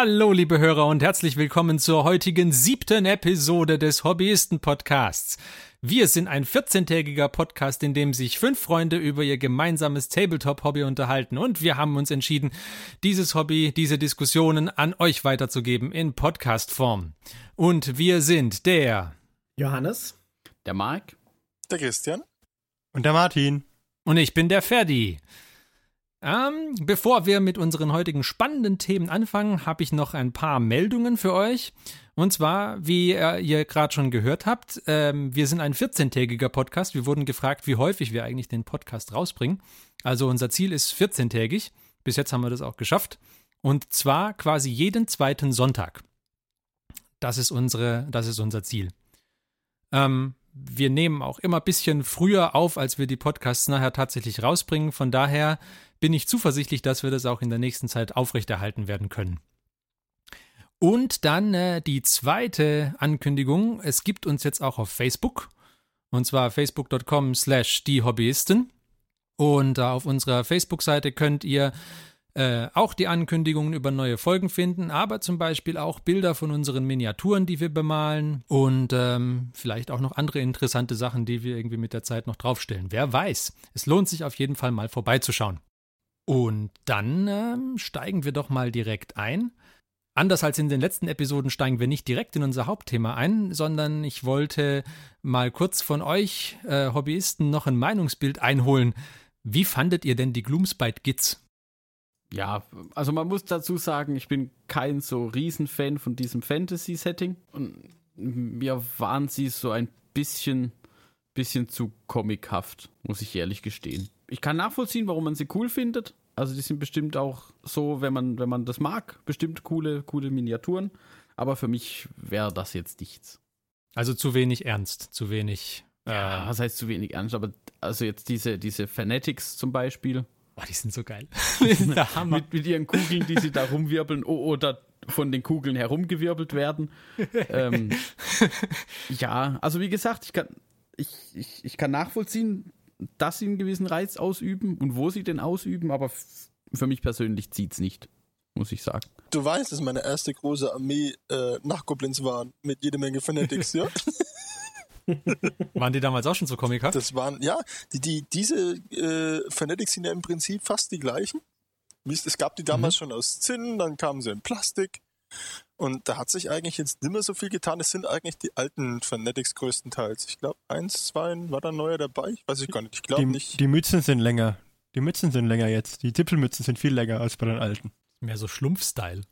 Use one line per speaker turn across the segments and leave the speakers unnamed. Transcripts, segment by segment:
Hallo, liebe Hörer und herzlich willkommen zur heutigen siebten Episode des Hobbyisten-Podcasts. Wir sind ein 14-tägiger Podcast, in dem sich fünf Freunde über ihr gemeinsames Tabletop-Hobby unterhalten und wir haben uns entschieden, dieses Hobby, diese Diskussionen an euch weiterzugeben in Podcast-Form. Und wir sind der
Johannes,
der Marc,
der Christian
und der Martin.
Und ich bin der Ferdi. Ähm, bevor wir mit unseren heutigen spannenden Themen anfangen, habe ich noch ein paar Meldungen für euch. Und zwar, wie ihr gerade schon gehört habt, ähm, wir sind ein 14-tägiger Podcast. Wir wurden gefragt, wie häufig wir eigentlich den Podcast rausbringen. Also unser Ziel ist 14-tägig. Bis jetzt haben wir das auch geschafft. Und zwar quasi jeden zweiten Sonntag. Das ist, unsere, das ist unser Ziel. Ähm, wir nehmen auch immer ein bisschen früher auf, als wir die Podcasts nachher tatsächlich rausbringen. Von daher bin ich zuversichtlich, dass wir das auch in der nächsten Zeit aufrechterhalten werden können. Und dann äh, die zweite Ankündigung. Es gibt uns jetzt auch auf Facebook. Und zwar facebook.com slash die Hobbyisten. Und äh, auf unserer Facebook-Seite könnt ihr äh, auch die Ankündigungen über neue Folgen finden, aber zum Beispiel auch Bilder von unseren Miniaturen, die wir bemalen und ähm, vielleicht auch noch andere interessante Sachen, die wir irgendwie mit der Zeit noch draufstellen. Wer weiß. Es lohnt sich auf jeden Fall mal vorbeizuschauen. Und dann ähm, steigen wir doch mal direkt ein. Anders als in den letzten Episoden steigen wir nicht direkt in unser Hauptthema ein, sondern ich wollte mal kurz von euch äh, Hobbyisten noch ein Meinungsbild einholen. Wie fandet ihr denn die Gloomspite Gits?
Ja, also man muss dazu sagen, ich bin kein so Riesenfan von diesem Fantasy-Setting und mir waren sie so ein bisschen, bisschen zu comichaft, muss ich ehrlich gestehen. Ich kann nachvollziehen, warum man sie cool findet, also die sind bestimmt auch so, wenn man, wenn man das mag, bestimmt coole, coole Miniaturen. Aber für mich wäre das jetzt nichts.
Also zu wenig ernst, zu wenig.
Äh ja, was heißt zu wenig ernst? Aber also jetzt diese, diese Fanatics zum Beispiel.
Boah, die sind so geil.
mit, mit ihren Kugeln, die sie da rumwirbeln oh, oder von den Kugeln herumgewirbelt werden. ähm, ja, also wie gesagt, ich kann, ich, ich, ich kann nachvollziehen, dass sie einen gewissen Reiz ausüben und wo sie den ausüben, aber für mich persönlich zieht es nicht, muss ich sagen.
Du weißt, dass meine erste große Armee äh, nach Goblins waren, mit jede Menge Fanatics, ja?
waren die damals auch schon so comichaft?
Das waren, ja, die, die, diese äh, Fanatics sind ja im Prinzip fast die gleichen. Es gab die damals mhm. schon aus Zinn, dann kamen sie in Plastik. Und da hat sich eigentlich jetzt nicht mehr so viel getan. Es sind eigentlich die alten Fanatics größtenteils. Ich glaube, eins, zwei, war da neuer dabei? Ich weiß ich gar nicht. Ich glaube nicht.
Die Mützen sind länger. Die Mützen sind länger jetzt. Die Tippelmützen sind viel länger als bei den alten.
Mehr so Schlumpf-Style.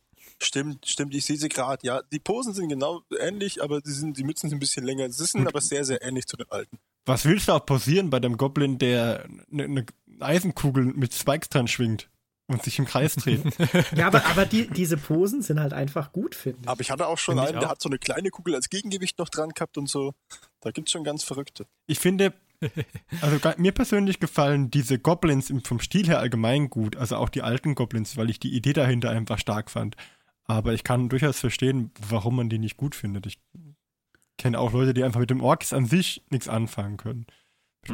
Stimmt, stimmt, ich sehe sie gerade. Ja, die Posen sind genau ähnlich, aber die, sind, die Mützen sind ein bisschen länger. Sie sind Und aber sehr, sehr ähnlich zu den alten.
Was willst du auch posieren bei dem Goblin, der eine ne Eisenkugel mit Spikes dran schwingt? Und sich im Kreis drehen.
ja, aber, aber die, diese Posen sind halt einfach gut, finde ich.
Aber ich hatte auch schon find einen, der hat so eine kleine Kugel als Gegengewicht noch dran gehabt und so. Da gibt es schon ganz Verrückte.
Ich finde, also mir persönlich gefallen diese Goblins vom Stil her allgemein gut. Also auch die alten Goblins, weil ich die Idee dahinter einfach stark fand. Aber ich kann durchaus verstehen, warum man die nicht gut findet. Ich kenne auch Leute, die einfach mit dem Orks an sich nichts anfangen können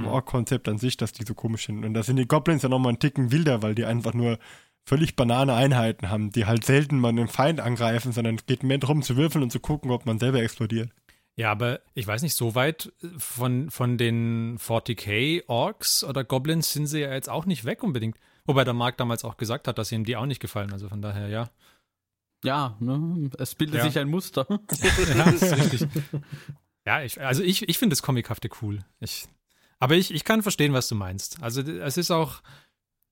mhm. Ork-Konzept an sich, dass die so komisch sind. Und da sind die Goblins ja nochmal einen Ticken wilder, weil die einfach nur völlig banane Einheiten haben, die halt selten mal einen Feind angreifen, sondern es geht mehr darum zu würfeln und zu gucken, ob man selber explodiert.
Ja, aber ich weiß nicht, so weit von, von den 40k Orks oder Goblins sind sie ja jetzt auch nicht weg unbedingt. Wobei der Marc damals auch gesagt hat, dass ihm die auch nicht gefallen. Also von daher, ja.
Ja, ne? es bildet ja. sich ein Muster.
ja, das ist richtig. Ja, ich, also ich, ich finde das Comichafte cool. Ich, aber ich, ich kann verstehen, was du meinst. Also es ist auch,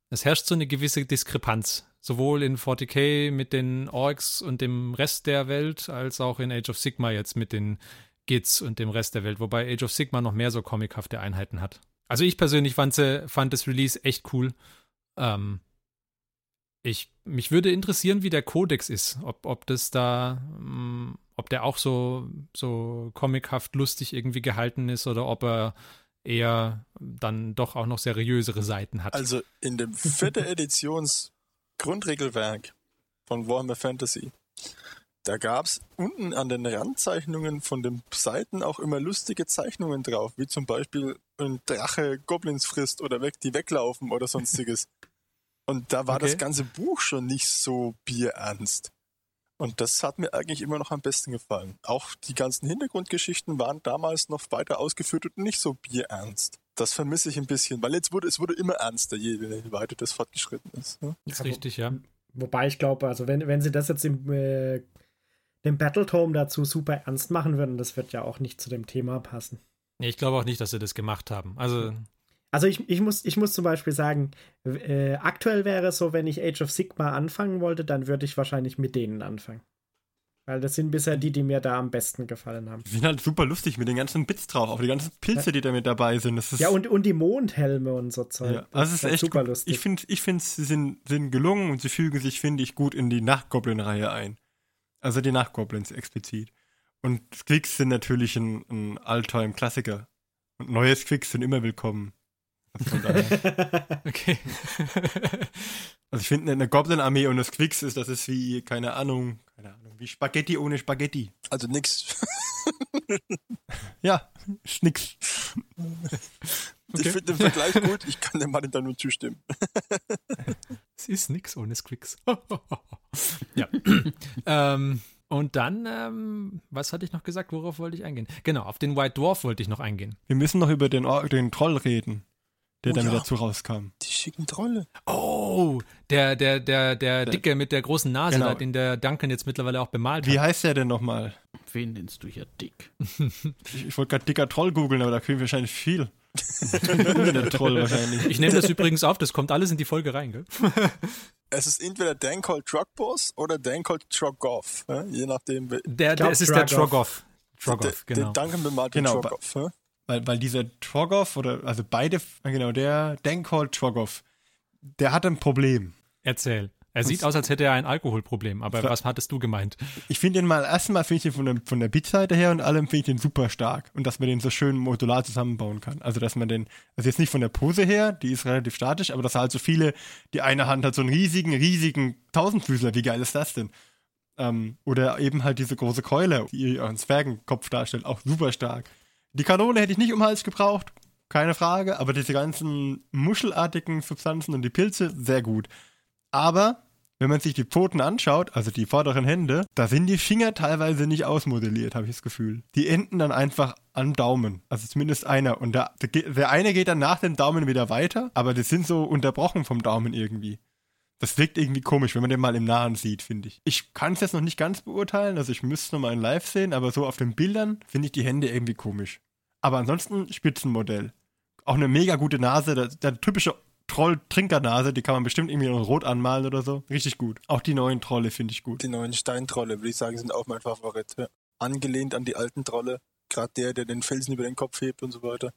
es herrscht so eine gewisse Diskrepanz. Sowohl in 40k mit den Orks und dem Rest der Welt, als auch in Age of Sigma jetzt mit den Gits und dem Rest der Welt. Wobei Age of Sigma noch mehr so comichafte Einheiten hat. Also ich persönlich fand, fand das Release echt cool. Ähm, ich, mich würde interessieren, wie der Codex ist. Ob, ob das da, mm, ob der auch so, so comichaft lustig irgendwie gehalten ist oder ob er eher dann doch auch noch seriösere Seiten hat.
Also in dem vierte Editions Grundregelwerk von Warhammer Fantasy, da gab es unten an den Randzeichnungen von den Seiten auch immer lustige Zeichnungen drauf, wie zum Beispiel ein Drache Goblins frisst oder weg, die weglaufen oder sonstiges. Und da war okay. das ganze Buch schon nicht so bierernst. Und das hat mir eigentlich immer noch am besten gefallen. Auch die ganzen Hintergrundgeschichten waren damals noch weiter ausgeführt und nicht so bierernst. Das vermisse ich ein bisschen, weil jetzt wurde es wurde immer ernster, je weiter das fortgeschritten ist. Ne?
Ist ja, richtig, ja.
Wobei ich glaube, also wenn, wenn sie das jetzt im, äh, dem Battletome dazu super ernst machen würden, das wird ja auch nicht zu dem Thema passen.
Nee, ich glaube auch nicht, dass sie das gemacht haben. Also
also ich, ich, muss, ich muss zum Beispiel sagen, äh, aktuell wäre es so, wenn ich Age of Sigma anfangen wollte, dann würde ich wahrscheinlich mit denen anfangen. Weil das sind bisher die, die mir da am besten gefallen haben.
Die sind halt super lustig mit den ganzen Bits drauf, auch die ganzen Pilze, ja. die da mit dabei sind.
ja, und, und die Mondhelme und so Zeug.
Ja, also es ist, ist echt super lustig. Ich finde, ich find, sie sind, sind gelungen und sie fügen sich, finde ich, gut in die Nachtgoblin-Reihe ein. Also die Nachtgoblins explizit. Und Quicks sind natürlich ein, ein Alltime-Klassiker. Und neue Quicks sind immer willkommen. okay. also ich finde eine Goblin-Armee und das Quicks ist, das ist wie, keine Ahnung, keine Ahnung, wie Spaghetti ohne Spaghetti.
Also nix.
ja, ist nix.
Okay. Ich finde den Vergleich gut, ich kann dem Martin da nur zustimmen.
es ist nix ohne Quicks. ja. ähm, und dann, ähm, was hatte ich noch gesagt? Worauf wollte ich eingehen? Genau, auf den White Dwarf wollte ich noch eingehen.
Wir müssen noch über den, den Troll reden der oh, dann ja. dazu rauskam.
Die schicken Trolle.
Oh, der, der, der, der Dicke mit der großen Nase, genau. den der Duncan jetzt mittlerweile auch bemalt
hat. Wie heißt der denn nochmal?
Wen nennst du hier dick?
ich, ich wollte gerade dicker Troll googeln, aber da kriegen wir wahrscheinlich viel. Troll wahrscheinlich.
Ich nehme das übrigens auf, das kommt alles in die Folge rein, gell?
Es ist entweder Dan called Truckboss oder Dan called Troggoff, je nachdem.
Der, der, es ist der Trogoff. Trogoff, genau.
Der Duncan bemalt genau, Trogoff.
Weil, weil dieser Trogoff oder also beide, genau, der Denkhold Trogoff, der hat ein Problem.
Erzähl. Er sieht aus, als hätte er ein Alkoholproblem, aber was hattest du gemeint?
Ich finde ihn mal, erstmal finde ich ihn von der, von der Beatseite her und allem finde ich ihn super stark und dass man den so schön modular zusammenbauen kann. Also, dass man den, also jetzt nicht von der Pose her, die ist relativ statisch, aber dass halt so viele, die eine Hand hat so einen riesigen, riesigen Tausendfüßler, wie geil ist das denn? Ähm, oder eben halt diese große Keule, die einen Zwergenkopf darstellt, auch super stark. Die Kanone hätte ich nicht um Hals gebraucht, keine Frage, aber diese ganzen muschelartigen Substanzen und die Pilze, sehr gut. Aber wenn man sich die Pfoten anschaut, also die vorderen Hände, da sind die Finger teilweise nicht ausmodelliert, habe ich das Gefühl. Die enden dann einfach am Daumen. Also zumindest einer. Und der, der eine geht dann nach dem Daumen wieder weiter, aber die sind so unterbrochen vom Daumen irgendwie. Das wirkt irgendwie komisch, wenn man den mal im Nahen sieht, finde ich. Ich kann es jetzt noch nicht ganz beurteilen, also ich müsste noch mal in Live sehen, aber so auf den Bildern finde ich die Hände irgendwie komisch. Aber ansonsten Spitzenmodell. Auch eine mega gute Nase, der, der typische Troll-Trinkernase, die kann man bestimmt irgendwie noch rot anmalen oder so. Richtig gut. Auch die neuen Trolle finde ich gut.
Die neuen Steintrolle, würde ich sagen, sind auch mein Favorit. Angelehnt an die alten Trolle. Gerade der, der den Felsen über den Kopf hebt und so weiter.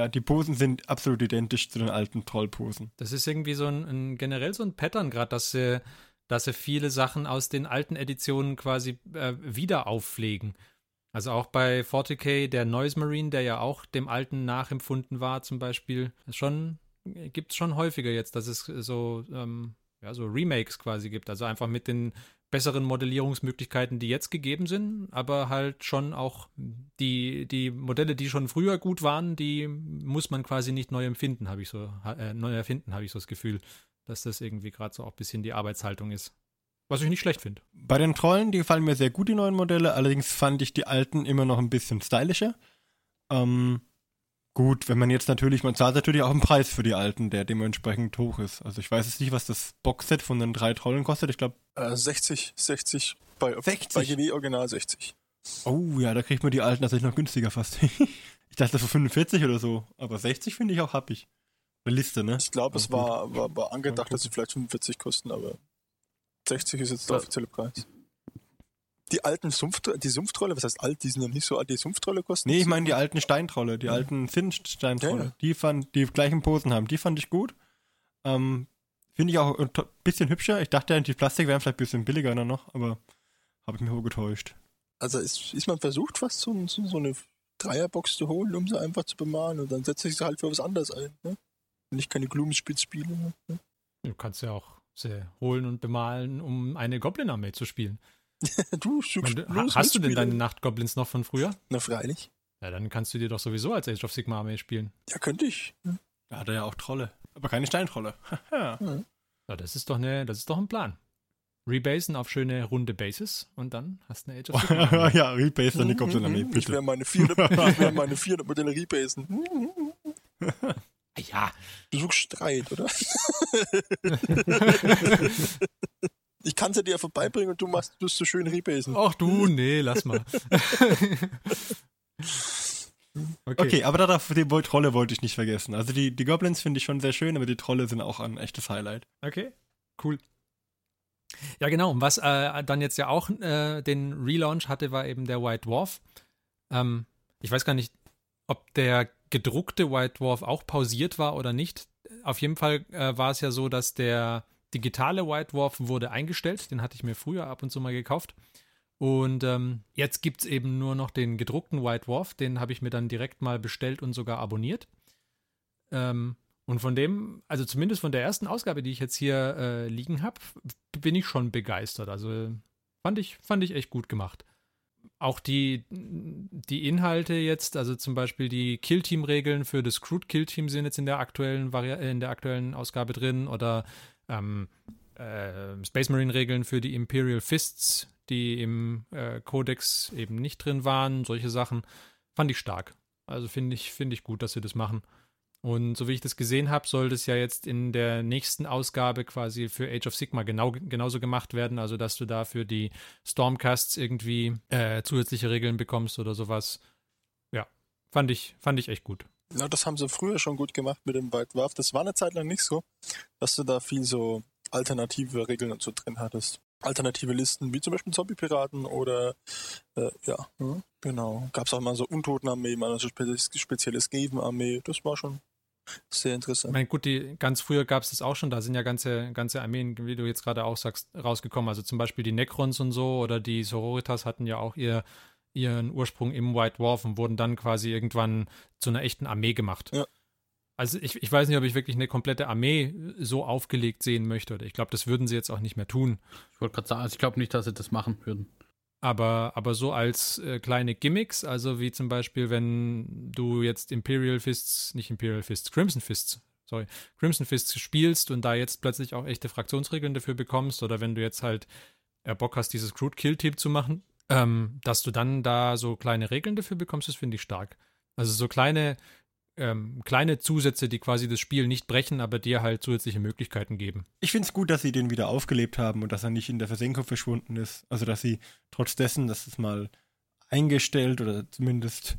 Ja, die Posen sind absolut identisch zu den alten Trollposen.
Das ist irgendwie so ein, ein generell so ein Pattern gerade, dass sie, dass sie viele Sachen aus den alten Editionen quasi äh, wieder aufpflegen. Also auch bei 40k, der Noise Marine, der ja auch dem alten nachempfunden war, zum Beispiel, schon gibt es schon häufiger jetzt, dass es so, ähm, ja, so Remakes quasi gibt. Also einfach mit den besseren Modellierungsmöglichkeiten, die jetzt gegeben sind, aber halt schon auch die, die Modelle, die schon früher gut waren, die muss man quasi nicht neu empfinden, habe ich so, äh, neu erfinden, habe ich so das Gefühl, dass das irgendwie gerade so auch ein bisschen die Arbeitshaltung ist. Was ich nicht schlecht finde.
Bei den Trollen, die gefallen mir sehr gut, die neuen Modelle, allerdings fand ich die alten immer noch ein bisschen stylischer. Ähm, Gut, wenn man jetzt natürlich, man zahlt natürlich auch einen Preis für die alten, der dementsprechend hoch ist. Also ich weiß jetzt nicht, was das Boxset von den drei Trollen kostet. Ich glaube.
Äh, 60, 60 bei, 60? bei GW Original 60.
Oh ja, da kriegt man die alten tatsächlich noch günstiger fast. ich dachte für 45 oder so. Aber 60 finde ich auch happig. Eine Liste, ne?
Ich glaube, es war, war, war angedacht, dass sie vielleicht 45 kosten, aber 60 ist jetzt der offizielle Preis. Die alten Sumpftrolle, die Sumpftrolle, was heißt alt, die sind ja nicht so alt, die Sumpftrolle kosten.
Nee, ich meine die alten Steintrolle, die ja. alten Zinnsteintrolle, ja, ja. die fand, die gleichen Posen haben, die fand ich gut. Ähm, Finde ich auch ein bisschen hübscher. Ich dachte die Plastik wären vielleicht ein bisschen billiger noch, aber habe ich mich wohl getäuscht.
Also ist, ist man versucht, was so, so eine Dreierbox zu holen, um sie einfach zu bemalen und dann setze ich sie halt für was anderes ein. Ne? Wenn ich keine Blumenspitz spiele. Ne?
Du kannst ja auch sie holen und bemalen, um eine Goblin-Armee zu spielen.
du,
meine, du hast du denn deine Nachtgoblins noch von früher?
Na, freilich.
Ja, dann kannst du dir doch sowieso als Age of Sigma Armee spielen.
Ja, könnte ich.
Ja. Da hat er ja auch Trolle. Aber keine Steintrolle.
ja. ja, das ist doch eine, das ist doch ein Plan. rebasen auf schöne runde Bases und dann hast du eine Age of Sigmar.
ja, Rebase deine Goblin-Armee,
Ich
bitte.
werde meine 400, ich werde meine 400 Modelle rebasen.
ja,
Du suchst Streit, oder? Ich kann sie dir vorbeibringen und du machst, du so schön rebasen.
ach du, nee, lass mal.
Okay, aber darauf, die Trolle wollte ich nicht vergessen. Also die, die Goblins finde ich schon sehr schön, aber die Trolle sind auch ein echtes Highlight.
Okay, cool. Ja, genau. Und was äh, dann jetzt ja auch äh, den Relaunch hatte, war eben der White Dwarf. Ähm, ich weiß gar nicht, ob der gedruckte White Dwarf auch pausiert war oder nicht. Auf jeden Fall äh, war es ja so, dass der digitale White Dwarf wurde eingestellt. Den hatte ich mir früher ab und zu mal gekauft. Und ähm, jetzt gibt es eben nur noch den gedruckten White Dwarf. Den habe ich mir dann direkt mal bestellt und sogar abonniert. Ähm, und von dem, also zumindest von der ersten Ausgabe, die ich jetzt hier äh, liegen habe, bin ich schon begeistert. Also fand ich, fand ich echt gut gemacht. Auch die, die Inhalte jetzt, also zum Beispiel die Kill-Team-Regeln für das Crude Kill-Team sind jetzt in der aktuellen Vari in der aktuellen Ausgabe drin oder ähm, äh, Space Marine-Regeln für die Imperial Fists, die im äh, Codex eben nicht drin waren, solche Sachen, fand ich stark. Also finde ich, finde ich gut, dass sie das machen. Und so wie ich das gesehen habe, soll das ja jetzt in der nächsten Ausgabe quasi für Age of Sigma genau, genauso gemacht werden. Also, dass du da für die Stormcasts irgendwie äh, zusätzliche Regeln bekommst oder sowas. Ja, fand ich, fand ich echt gut.
Ja, das haben sie früher schon gut gemacht mit dem White Dwarf. Das war eine Zeit lang nicht so, dass du da viel so alternative Regeln und so drin hattest. Alternative Listen, wie zum Beispiel Zombie-Piraten oder äh, ja, hm, genau. Gab es auch mal so Untotenarmee, mal so spe spezielle Skaven-Armee. Das war schon sehr
Ich
interessant.
meine, gut, die, ganz früher gab es das auch schon, da sind ja ganze, ganze Armeen, wie du jetzt gerade auch sagst, rausgekommen. Also zum Beispiel die Necrons und so oder die Sororitas hatten ja auch ihr, ihren Ursprung im White Dwarf und wurden dann quasi irgendwann zu einer echten Armee gemacht.
Ja.
Also ich, ich weiß nicht, ob ich wirklich eine komplette Armee so aufgelegt sehen möchte. Oder ich glaube, das würden sie jetzt auch nicht mehr tun.
Ich wollte gerade sagen, also ich glaube nicht, dass sie das machen würden.
Aber, aber so als äh, kleine Gimmicks, also wie zum Beispiel, wenn du jetzt Imperial Fists, nicht Imperial Fists, Crimson Fists, sorry, Crimson Fists spielst und da jetzt plötzlich auch echte Fraktionsregeln dafür bekommst, oder wenn du jetzt halt äh, Bock hast, dieses Crude Kill Team zu machen, ähm, dass du dann da so kleine Regeln dafür bekommst, das finde ich stark. Also so kleine, ähm, kleine Zusätze, die quasi das Spiel nicht brechen, aber dir halt zusätzliche Möglichkeiten geben.
Ich finde es gut, dass sie den wieder aufgelebt haben und dass er nicht in der Versenkung verschwunden ist. Also, dass sie trotz dessen, dass es mal eingestellt oder zumindest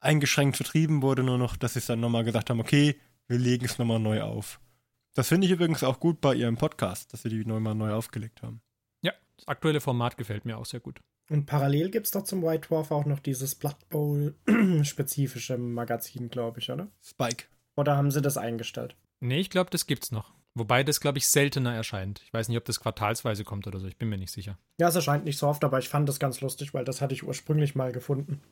eingeschränkt vertrieben wurde, nur noch, dass sie es dann nochmal gesagt haben, okay, wir legen es nochmal neu auf. Das finde ich übrigens auch gut bei ihrem Podcast, dass sie die neu mal neu aufgelegt haben.
Das aktuelle Format gefällt mir auch sehr gut.
Und parallel gibt es doch zum White Dwarf auch noch dieses Blood Bowl-spezifische Magazin, glaube ich, oder?
Spike.
Oder haben sie das eingestellt?
Nee, ich glaube, das gibt's noch. Wobei das, glaube ich, seltener erscheint. Ich weiß nicht, ob das quartalsweise kommt oder so. Ich bin mir nicht sicher.
Ja, es erscheint nicht so oft, aber ich fand das ganz lustig, weil das hatte ich ursprünglich mal gefunden.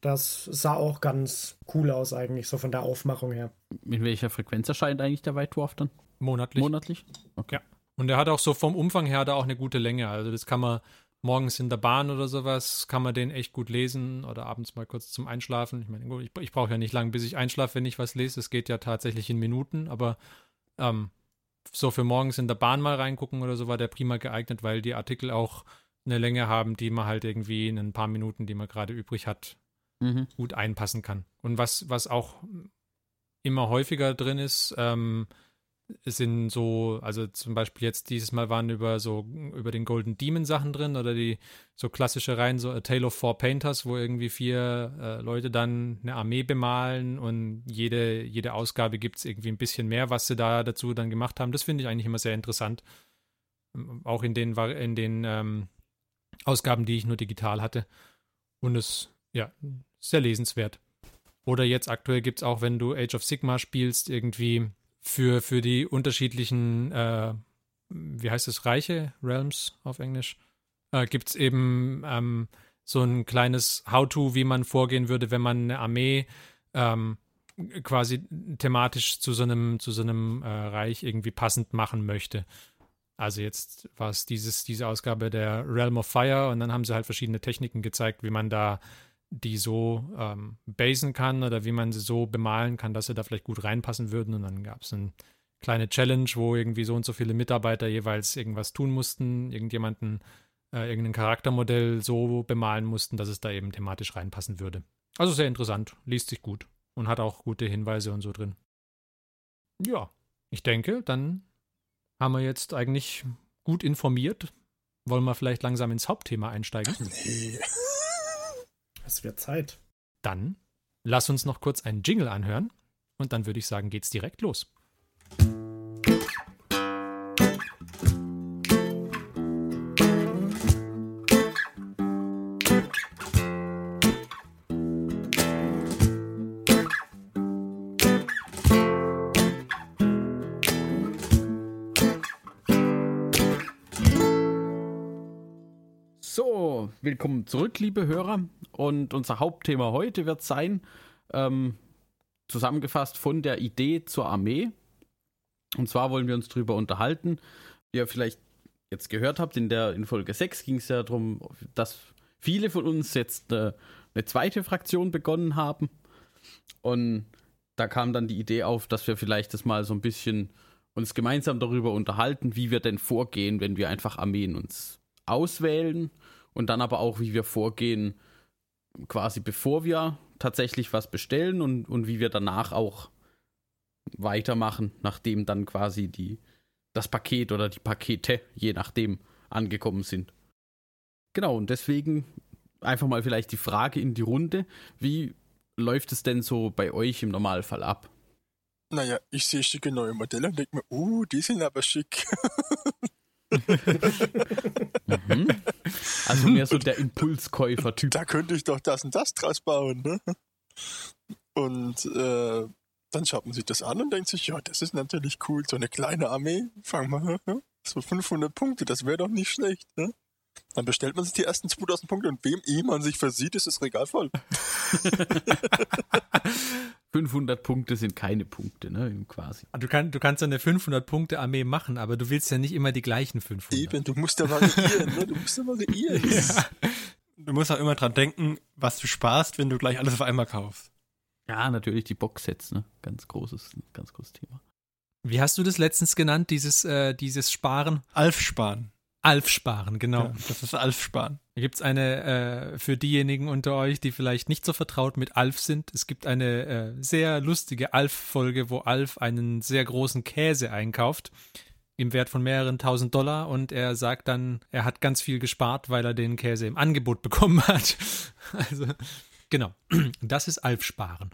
Das sah auch ganz cool aus eigentlich, so von der Aufmachung her.
In welcher Frequenz erscheint eigentlich der White Dwarf dann?
Monatlich.
Monatlich? Okay.
Ja. Und er hat auch so vom Umfang her er auch eine gute Länge. Also das kann man morgens in der Bahn oder sowas, kann man den echt gut lesen oder abends mal kurz zum Einschlafen. Ich meine, gut, ich, ich brauche ja nicht lang, bis ich einschlafe, wenn ich was lese. Es geht ja tatsächlich in Minuten, aber ähm, so für morgens in der Bahn mal reingucken oder so war der prima geeignet, weil die Artikel auch eine Länge haben, die man halt irgendwie in ein paar Minuten, die man gerade übrig hat,
Mhm.
gut einpassen kann. Und was, was auch immer häufiger drin ist, ähm, sind so, also zum Beispiel jetzt dieses Mal waren über so über den Golden Demon Sachen drin oder die so klassische Reihen, so A Tale of Four Painters, wo irgendwie vier äh, Leute dann eine Armee bemalen und jede, jede Ausgabe gibt es irgendwie ein bisschen mehr, was sie da dazu dann gemacht haben. Das finde ich eigentlich immer sehr interessant. Ähm, Auch in den, in den ähm, Ausgaben, die ich nur digital hatte. Und es, ja, sehr lesenswert. Oder jetzt aktuell gibt es auch, wenn du Age of Sigma spielst, irgendwie für, für die unterschiedlichen, äh, wie heißt es, Reiche, Realms auf Englisch, äh, gibt es eben ähm, so ein kleines How-To, wie man vorgehen würde, wenn man eine Armee ähm, quasi thematisch zu so einem, zu so einem äh, Reich irgendwie passend machen möchte. Also jetzt war es diese Ausgabe der Realm of Fire und dann haben sie halt verschiedene Techniken gezeigt, wie man da die so ähm, basen kann oder wie man sie so bemalen kann, dass sie da vielleicht gut reinpassen würden. Und dann gab es einen kleine Challenge, wo irgendwie so und so viele Mitarbeiter jeweils irgendwas tun mussten, irgendjemanden, äh, irgendein Charaktermodell so bemalen mussten, dass es da eben thematisch reinpassen würde. Also sehr interessant, liest sich gut und hat auch gute Hinweise und so drin. Ja, ich denke, dann haben wir jetzt eigentlich gut informiert. Wollen wir vielleicht langsam ins Hauptthema einsteigen?
Es wird Zeit.
Dann lass uns noch kurz einen Jingle anhören und dann würde ich sagen, geht's direkt los.
Willkommen zurück, liebe Hörer. Und unser Hauptthema heute wird sein, ähm, zusammengefasst von der Idee zur Armee. Und zwar wollen wir uns darüber unterhalten. Wie ihr vielleicht jetzt gehört habt, in der in Folge 6 ging es ja darum, dass viele von uns jetzt eine, eine zweite Fraktion begonnen haben. Und da kam dann die Idee auf, dass wir vielleicht das mal so ein bisschen uns gemeinsam darüber unterhalten, wie wir denn vorgehen, wenn wir einfach Armeen uns auswählen und dann aber auch, wie wir vorgehen, quasi bevor wir tatsächlich was bestellen und, und wie wir danach auch weitermachen, nachdem dann quasi die, das Paket oder die Pakete, je nachdem, angekommen sind. Genau, und deswegen einfach mal vielleicht die Frage in die Runde, wie läuft es denn so bei euch im Normalfall ab?
Naja, ich sehe schicke neue Modelle und denke mir, uh, die sind aber schick.
Mhm. Also mehr so der Impulskäufer-Typ.
da könnte ich doch das und das draus bauen, ne? Und äh, dann schaut man sich das an und denkt sich, ja, das ist natürlich cool, so eine kleine Armee, fangen wir, ne? so 500 Punkte, das wäre doch nicht schlecht, ne? Dann bestellt man sich die ersten 2000 Punkte und wem eh man sich versieht, ist das Regal voll.
500 Punkte sind keine Punkte, ne, quasi.
Du, kann, du kannst eine 500-Punkte-Armee machen, aber du willst ja nicht immer die gleichen 500.
Eben, du musst ja variieren, ne? Du musst ja variieren.
Ja.
Du musst auch immer dran denken, was du sparst, wenn du gleich alles auf einmal kaufst.
Ja, natürlich die Boxsets, ne? Ganz großes, ganz großes Thema.
Wie hast du das letztens genannt, dieses, äh, dieses Sparen?
Alf sparen.
Alf sparen, genau.
Ja, das ist Alf sparen.
Da gibt es eine, äh, für diejenigen unter euch, die vielleicht nicht so vertraut mit Alf sind, es gibt eine äh, sehr lustige Alf-Folge, wo Alf einen sehr großen Käse einkauft, im Wert von mehreren tausend Dollar und er sagt dann, er hat ganz viel gespart, weil er den Käse im Angebot bekommen hat. Also, genau. Das ist Alf sparen.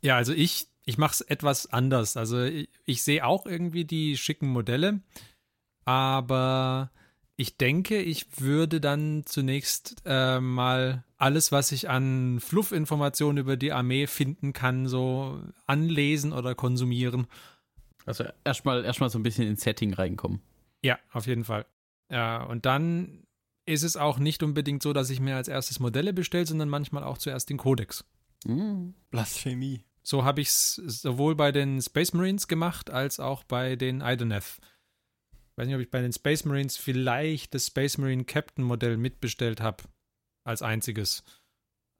Ja, also ich, ich mache es etwas anders. Also ich, ich sehe auch irgendwie die schicken Modelle, aber ich denke, ich würde dann zunächst äh, mal alles, was ich an Fluffinformationen über die Armee finden kann, so anlesen oder konsumieren.
Also erstmal erstmal so ein bisschen ins Setting reinkommen.
Ja, auf jeden Fall. Ja, und dann ist es auch nicht unbedingt so, dass ich mir als erstes Modelle bestelle, sondern manchmal auch zuerst den Codex.
Mhm.
Blasphemie.
So habe ich es sowohl bei den Space Marines gemacht, als auch bei den Idoneth. Weiß nicht, ob ich bei den Space Marines vielleicht das Space Marine Captain Modell mitbestellt habe. Als einziges.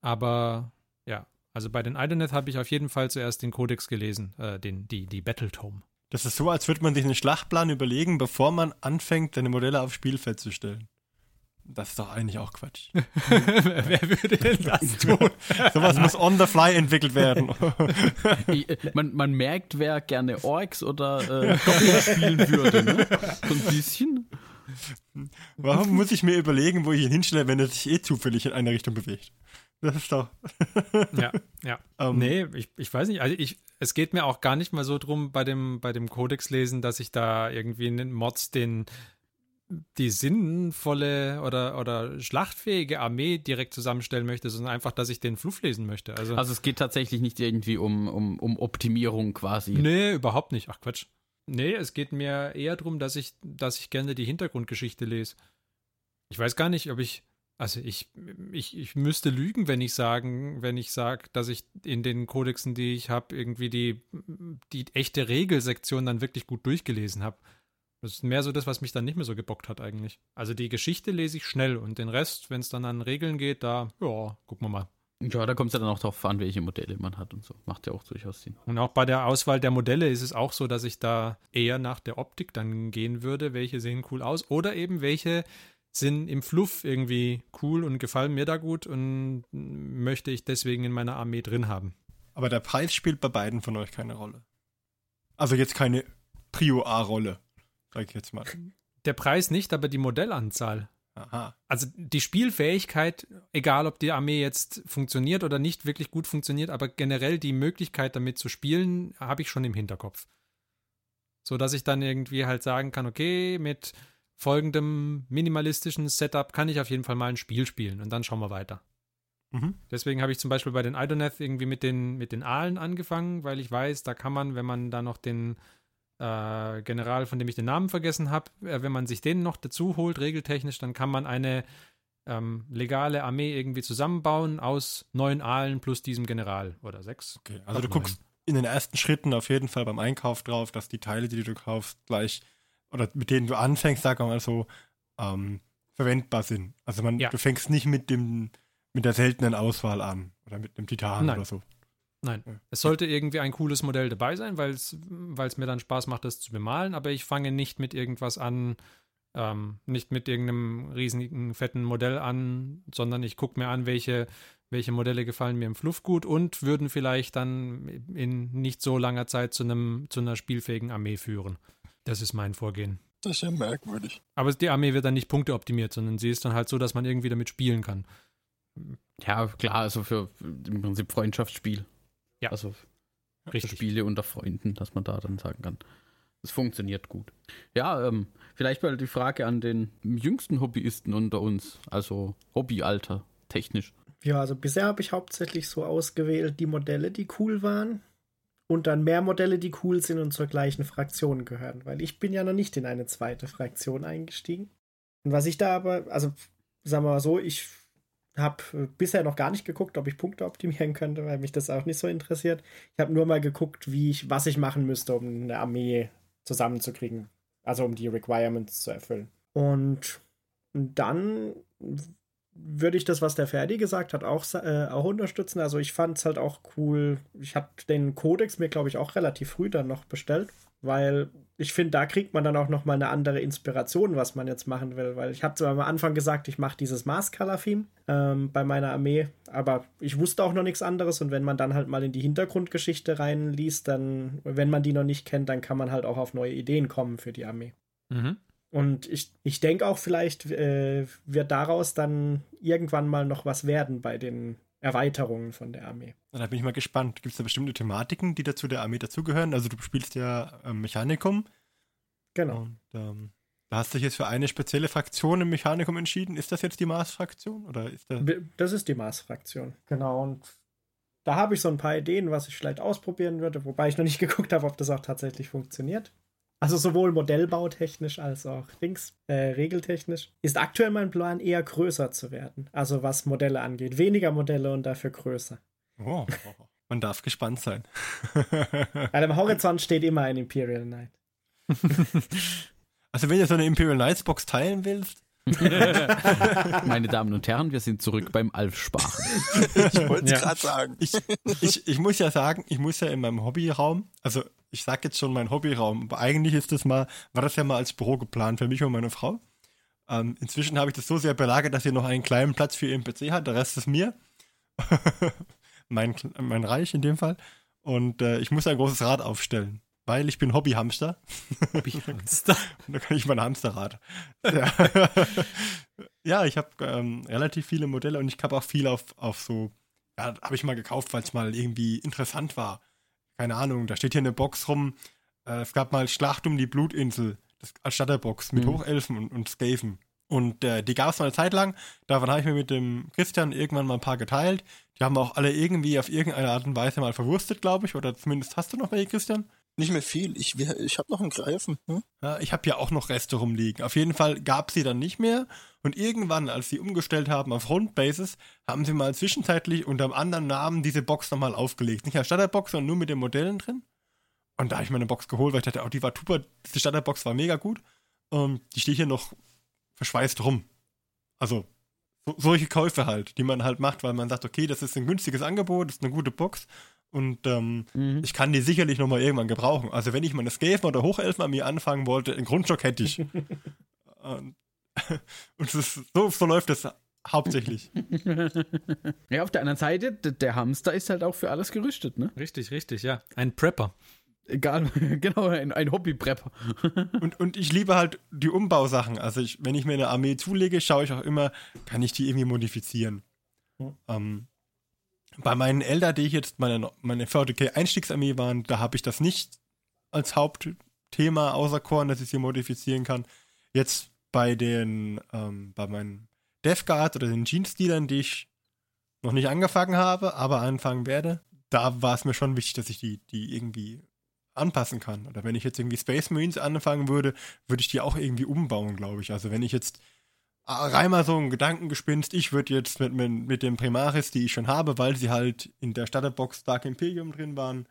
Aber ja, also bei den Idoneth habe ich auf jeden Fall zuerst den Codex gelesen, äh, den, die, die Battle Tome.
Das ist so, als würde man sich einen Schlachtplan überlegen, bevor man anfängt, seine Modelle aufs Spielfeld zu stellen. Das ist doch eigentlich auch Quatsch.
Wer würde denn das tun?
Sowas muss on the fly entwickelt werden.
Man, man merkt, wer gerne Orks oder äh, spielen würde, ne? So ein bisschen.
Warum muss ich mir überlegen, wo ich ihn hinstelle, wenn er sich eh zufällig in eine Richtung bewegt? Das ist doch.
ja, ja.
Ähm,
Nee, ich, ich weiß nicht. Also ich, es geht mir auch gar nicht mal so drum bei dem, bei dem Codex lesen, dass ich da irgendwie in den Mods den die sinnvolle oder, oder schlachtfähige Armee direkt zusammenstellen möchte, sondern einfach, dass ich den Fluff lesen möchte. Also,
Also es geht tatsächlich nicht irgendwie um, um, um Optimierung quasi.
nee, überhaupt nicht. Ach Quatsch. Nee, es geht mir eher darum, dass ich, dass ich gerne die Hintergrundgeschichte lese. Ich weiß gar nicht, ob ich, also ich, ich, ich müsste lügen, wenn ich sagen, wenn ich sage, dass ich in den Kodexen, die ich habe, irgendwie die, die echte Regelsektion dann wirklich gut durchgelesen habe. Das ist mehr so das, was mich dann nicht mehr so gebockt hat eigentlich. Also die Geschichte lese ich schnell und den Rest, wenn es dann an Regeln geht, da, ja, gucken wir mal.
Ja, da kommt es ja dann auch darauf an, welche Modelle man hat und so. Macht ja auch durchaus Sinn.
Und auch bei der Auswahl der Modelle ist es auch so, dass ich da eher nach der Optik dann gehen würde, welche sehen cool aus oder eben welche sind im Fluff irgendwie cool und gefallen mir da gut und möchte ich deswegen in meiner Armee drin haben.
Aber der Preis spielt bei beiden von euch keine Rolle. Also jetzt keine Prio A-Rolle, sag ich jetzt mal.
Der Preis nicht, aber die Modellanzahl.
Aha.
Also die Spielfähigkeit, egal ob die Armee jetzt funktioniert oder nicht wirklich gut funktioniert, aber generell die Möglichkeit damit zu spielen, habe ich schon im Hinterkopf. So dass ich dann irgendwie halt sagen kann, okay, mit folgendem minimalistischen Setup kann ich auf jeden Fall mal ein Spiel spielen und dann schauen wir weiter.
Mhm.
Deswegen habe ich zum Beispiel bei den Idoneth irgendwie mit den, mit den Aalen angefangen, weil ich weiß, da kann man, wenn man da noch den äh, General, von dem ich den Namen vergessen habe, äh, wenn man sich den noch dazu holt, regeltechnisch, dann kann man eine ähm, legale Armee irgendwie zusammenbauen aus neun Aalen plus diesem General oder sechs.
Okay, also du guckst in den ersten Schritten auf jeden Fall beim Einkauf drauf, dass die Teile, die du kaufst, gleich oder mit denen du anfängst, sagen wir mal so, ähm, verwendbar sind. Also man,
Ja.
du fängst nicht mit dem mit der seltenen Auswahl an oder mit dem Titan
Nein.
oder so.
Nein. Es sollte irgendwie ein cooles Modell dabei sein, weil es mir dann Spaß macht, das zu bemalen, aber ich fange nicht mit irgendwas an, ähm, nicht mit irgendeinem riesigen, fetten Modell an, sondern ich gucke mir an, welche, welche Modelle gefallen mir im Fluff gut und würden vielleicht dann in nicht so langer Zeit zu, einem, zu einer spielfähigen Armee führen. Das ist mein Vorgehen.
Das ist ja merkwürdig.
Aber die Armee wird dann nicht punkteoptimiert, sondern sie ist dann halt so, dass man irgendwie damit spielen kann.
Ja, klar, also für im Prinzip Freundschaftsspiel.
Ja.
Also
Richtig.
Spiele unter Freunden, dass man da dann sagen kann, es funktioniert gut. Ja, ähm, vielleicht mal die Frage an den jüngsten Hobbyisten unter uns, also Hobbyalter, technisch.
Ja, also bisher habe ich hauptsächlich so ausgewählt die Modelle, die cool waren. Und dann mehr Modelle, die cool sind und zur gleichen Fraktion gehören. Weil ich bin ja noch nicht in eine zweite Fraktion eingestiegen. Und was ich da aber, also sagen wir mal so, ich habe bisher noch gar nicht geguckt, ob ich Punkte optimieren könnte, weil mich das auch nicht so interessiert. Ich habe nur mal geguckt, wie ich, was ich machen müsste, um eine Armee zusammenzukriegen. Also um die Requirements zu erfüllen. Und dann würde ich das, was der Ferdi gesagt hat, auch, äh, auch unterstützen. Also ich fand es halt auch cool. Ich habe den Codex mir, glaube ich, auch relativ früh dann noch bestellt, weil ich finde, da kriegt man dann auch noch mal eine andere Inspiration, was man jetzt machen will. Weil ich habe zwar am Anfang gesagt, ich mache dieses Mars-Color-Theme ähm, bei meiner Armee, aber ich wusste auch noch nichts anderes. Und wenn man dann halt mal in die Hintergrundgeschichte reinliest, dann, wenn man die noch nicht kennt, dann kann man halt auch auf neue Ideen kommen für die Armee.
Mhm.
Und ich, ich denke auch, vielleicht äh, wird daraus dann irgendwann mal noch was werden bei den Erweiterungen von der Armee.
Da bin ich mal gespannt. Gibt es da bestimmte Thematiken, die dazu der Armee dazugehören? Also du spielst ja ähm, Mechanikum
Genau.
und ähm, da hast du dich jetzt für eine spezielle Fraktion im Mechanikum entschieden. Ist das jetzt die Mars-Fraktion oder ist da
B- Das ist die Mars-Fraktion. Genau. Und da habe ich so ein paar Ideen, was ich vielleicht ausprobieren würde, wobei ich noch nicht geguckt habe, ob das auch tatsächlich funktioniert. Also sowohl modellbautechnisch als auch Dings, äh, regeltechnisch. Ist aktuell mein Plan, eher größer zu werden. Also was Modelle angeht. Weniger Modelle und dafür größer.
Oh, man darf gespannt sein.
Weil am Horizont steht immer ein Imperial Knight.
also wenn du so eine Imperial Knights Box teilen willst,
Meine Damen und Herren, wir sind zurück beim Alf Sparen.
Ich wollte es
Ja.
gerade sagen.
ich, ich, ich muss ja sagen, ich muss ja in meinem Hobbyraum, also ich sag jetzt schon mein Hobbyraum, aber eigentlich ist das mal, war das ja mal als Büro geplant für mich und meine Frau. Ähm, inzwischen habe ich das so sehr belagert, dass sie noch einen kleinen Platz für ihren PC hat, der Rest ist mir. mein, mein Reich in dem Fall. Und äh, ich muss ein großes Rad aufstellen, weil ich bin Hobbyhamster.
Hobbyhamster.
Und da kann ich mein Hamsterrad. Ja, ja ich habe ähm, relativ viele Modelle und ich habe auch viel auf, auf so, ja, habe ich mal gekauft, weil es mal irgendwie interessant war. Keine Ahnung, da steht hier eine Box rum. Äh, es gab mal Schlacht um die Blutinsel, das als Starterbox mit
Mhm.
Hochelfen und, und Skaven. Und äh, die gab es mal eine Zeit lang. Davon habe ich mir mit dem Christian irgendwann mal ein paar geteilt. Die haben auch alle irgendwie auf irgendeine Art und Weise mal verwurstet, glaube ich. Oder zumindest hast du noch welche, Christian?
Nicht mehr viel. Ich, ich habe noch einen Greifen. Hm?
Ja, ich habe ja auch noch Reste rumliegen. Auf jeden Fall gab sie dann nicht mehr. Und irgendwann, als sie umgestellt haben auf Rundbases, haben sie mal zwischenzeitlich unter einem anderen Namen diese Box nochmal aufgelegt. Nicht als Starterbox, sondern nur mit den Modellen drin. Und da habe ich mir eine Box geholt, weil ich dachte, oh, die war super. Diese Starterbox war mega gut. Und die steht hier noch verschweißt rum. Also, so, solche Käufe halt, die man halt macht, weil man sagt, okay, das ist ein günstiges Angebot, das ist eine gute Box und ähm,
Mhm.
ich kann die sicherlich nochmal irgendwann gebrauchen. Also wenn ich meine Skaven oder Hochelfen an mir anfangen wollte, einen Grundstock hätte ich. und ist, so, so läuft das hauptsächlich.
Ja, auf der anderen Seite, der Hamster ist halt auch für alles gerüstet, ne?
Richtig, richtig, ja. Ein Prepper.
Egal, genau, ein, ein Hobby-Prepper.
Und, und ich liebe halt die Umbausachen. Also ich, wenn ich mir eine Armee zulege, schaue ich auch immer, kann ich die irgendwie modifizieren.
Ja.
Ähm, bei meinen Eltern, die ich jetzt meine, meine 40k Einstiegsarmee waren, da habe ich das nicht als Hauptthema außer Korn, dass ich sie modifizieren kann. Jetzt bei den, ähm, bei meinen Death Guard oder den Jeans-Dealern, die ich noch nicht angefangen habe, aber anfangen werde, da war es mir schon wichtig, dass ich die, die irgendwie anpassen kann. Oder wenn ich jetzt irgendwie Space Marines anfangen würde, würde ich die auch irgendwie umbauen, glaube ich. Also wenn ich jetzt mal so ein Gedankengespinst, ich würde jetzt mit, mit, mit dem Primaris, die ich schon habe, weil sie halt in der Starterbox Dark Imperium drin waren,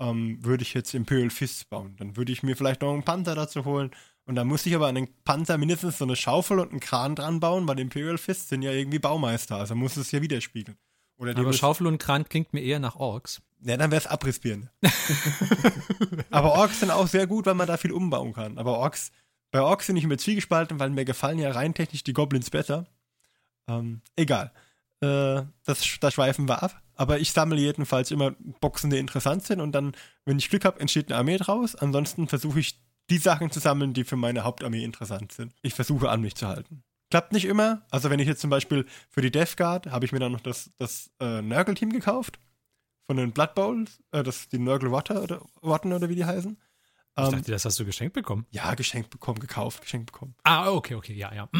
ähm, würde ich jetzt Imperial Fists bauen. Dann würde ich mir vielleicht noch einen Panther dazu holen. Und dann muss ich aber an den Panther mindestens so eine Schaufel und einen Kran dran bauen, weil Imperial Fists sind ja irgendwie Baumeister. Also muss es ja widerspiegeln. Oder
Aber Schaufel und Kran klingt mir eher nach Orks.
ja, dann wäre es Abrissbirne. aber Orks sind auch sehr gut, weil man da viel umbauen kann. Aber Orks, bei Orks bin ich immer zwiegespalten, weil mir gefallen ja rein technisch die Goblins besser. Ähm, egal. Äh, das, da schweifen wir ab. Aber ich sammle jedenfalls immer Boxen, die interessant sind und dann, wenn ich Glück habe, entsteht eine Armee draus. Ansonsten versuche ich die Sachen zu sammeln, die für meine Hauptarmee interessant sind. Ich versuche an mich zu halten. Klappt nicht immer. Also wenn ich jetzt zum Beispiel für die Death Guard habe ich mir dann noch das, das äh, Nurgle-Team gekauft. Von den Blood Bowls. Äh, das die Nurgle Water oder oder wie die heißen.
Ich
Ähm,
dachte, das hast du geschenkt bekommen.
ja, geschenkt bekommen, gekauft, geschenkt bekommen.
Ah, okay, okay, ja, ja.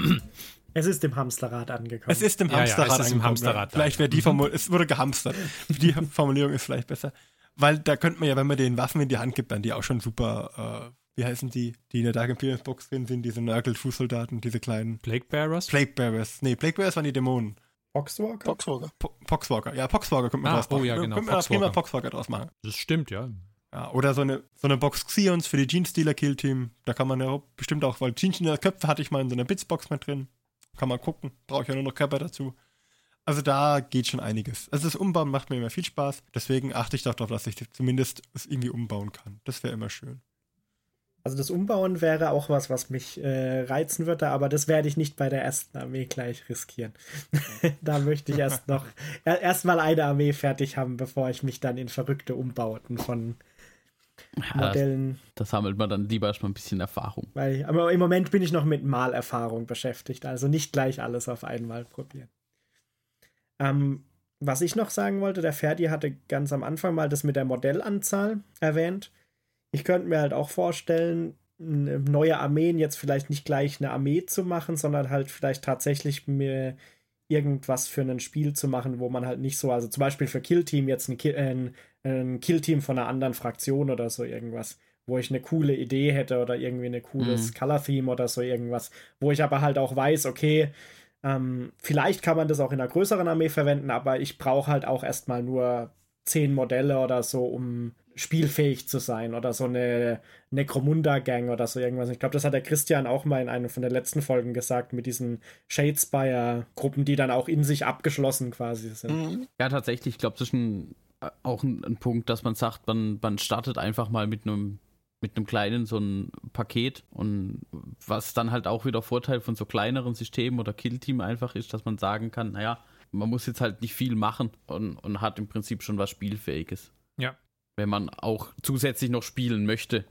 Es ist im Hamsterrad angekommen.
Es ist im
Ja, ja,
Hamsterrad
es ist im
angekommen,
Hamsterrad.
Vielleicht wäre die Formulierung, es wurde gehamstert. Die Formulierung ist vielleicht besser. Weil da könnte man ja, wenn man den Waffen in die Hand gibt, dann die auch schon super, äh, wie heißen die, die in der Dark Imperium Box drin sind, diese Nurgle-Fußsoldaten, diese kleinen
Plague Bearers?
Plague Bearers. Nee, Plague Bearers waren die Dämonen.
Boxwalker?
Boxwalker.
Po Poxwalker. Ja, Poxwalker könnte man
Ah,
draus machen.
oh ja, genau,
Könnte man prima
Poxwalker.
Poxwalker draus machen.
Das stimmt, ja.
Ja, oder so eine, so eine Box Xions für die Jeans-Dealer Kill-Team. Da kann man ja bestimmt auch, weil Jeans-Dealer-Köpfe hatte ich mal in so einer Bitsbox mit drin. Kann man gucken. Brauche ich ja nur noch Körper dazu. Also da geht schon einiges. Also das Umbauen macht mir immer viel Spaß. Deswegen achte ich darauf, dass ich zumindest es irgendwie umbauen kann. Das wäre immer schön.
Also das Umbauen wäre auch was, was mich äh, reizen würde, aber das werde ich nicht bei der ersten Armee gleich riskieren. da möchte ich erst noch er, erstmal eine Armee fertig haben, bevor ich mich dann in verrückte Umbauten von Modellen,
da sammelt man dann lieber erstmal ein bisschen Erfahrung.
weil aber im Moment bin ich noch mit Malerfahrung beschäftigt, also nicht gleich alles auf einmal probieren. Ähm, was ich noch sagen wollte, der Ferdi hatte ganz am Anfang mal das mit der Modellanzahl erwähnt. Ich könnte mir halt auch vorstellen, neue Armeen jetzt vielleicht nicht gleich eine Armee zu machen, sondern halt vielleicht tatsächlich mir irgendwas für ein Spiel zu machen, wo man halt nicht so, also zum Beispiel für Killteam jetzt ein, Kill, äh, ein, ein Killteam von einer anderen Fraktion oder so irgendwas, wo ich eine coole Idee hätte oder irgendwie ein cooles
Mhm.
Color-Theme oder so irgendwas, wo ich aber halt auch weiß, okay, ähm, vielleicht kann man das auch in einer größeren Armee verwenden, aber ich brauche halt auch erstmal nur zehn Modelle oder so, um spielfähig zu sein oder so eine Necromunda-Gang oder so irgendwas. Ich glaube, das hat der Christian auch mal in einer von den letzten Folgen gesagt, mit diesen Shadespire-Gruppen, die dann auch in sich abgeschlossen quasi sind.
Mhm.
Ja, tatsächlich, ich glaube, äh, auch ein, ein Punkt, dass man sagt, man, man startet einfach mal mit einem mit einem kleinen so ein Paket und was dann halt auch wieder Vorteil von so kleineren Systemen oder Killteam einfach ist, dass man sagen kann, naja, man muss jetzt halt nicht viel machen und, und hat im Prinzip schon was Spielfähiges.
Ja.
Wenn man auch zusätzlich noch spielen möchte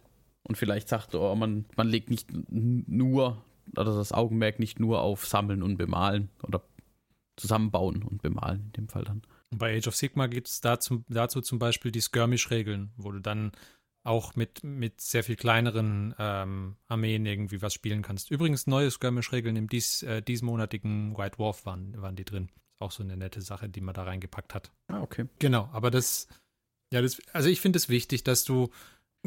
und vielleicht sagt, oh, man, man legt nicht nur, oder das Augenmerk nicht nur auf Sammeln und Bemalen oder zusammenbauen und bemalen in dem Fall dann.
Bei Age of Sigma gibt es dazu, dazu zum Beispiel die Skirmish-Regeln, wo du dann auch mit, mit sehr viel kleineren ähm, Armeen irgendwie was spielen kannst. Übrigens, neue Skirmish-Regeln im dies, äh, diesmonatigen White Dwarf waren, waren die drin. Auch so eine nette Sache, die man da reingepackt hat.
Ah, okay.
Genau, aber das, ja, das, also ich finde es wichtig, dass du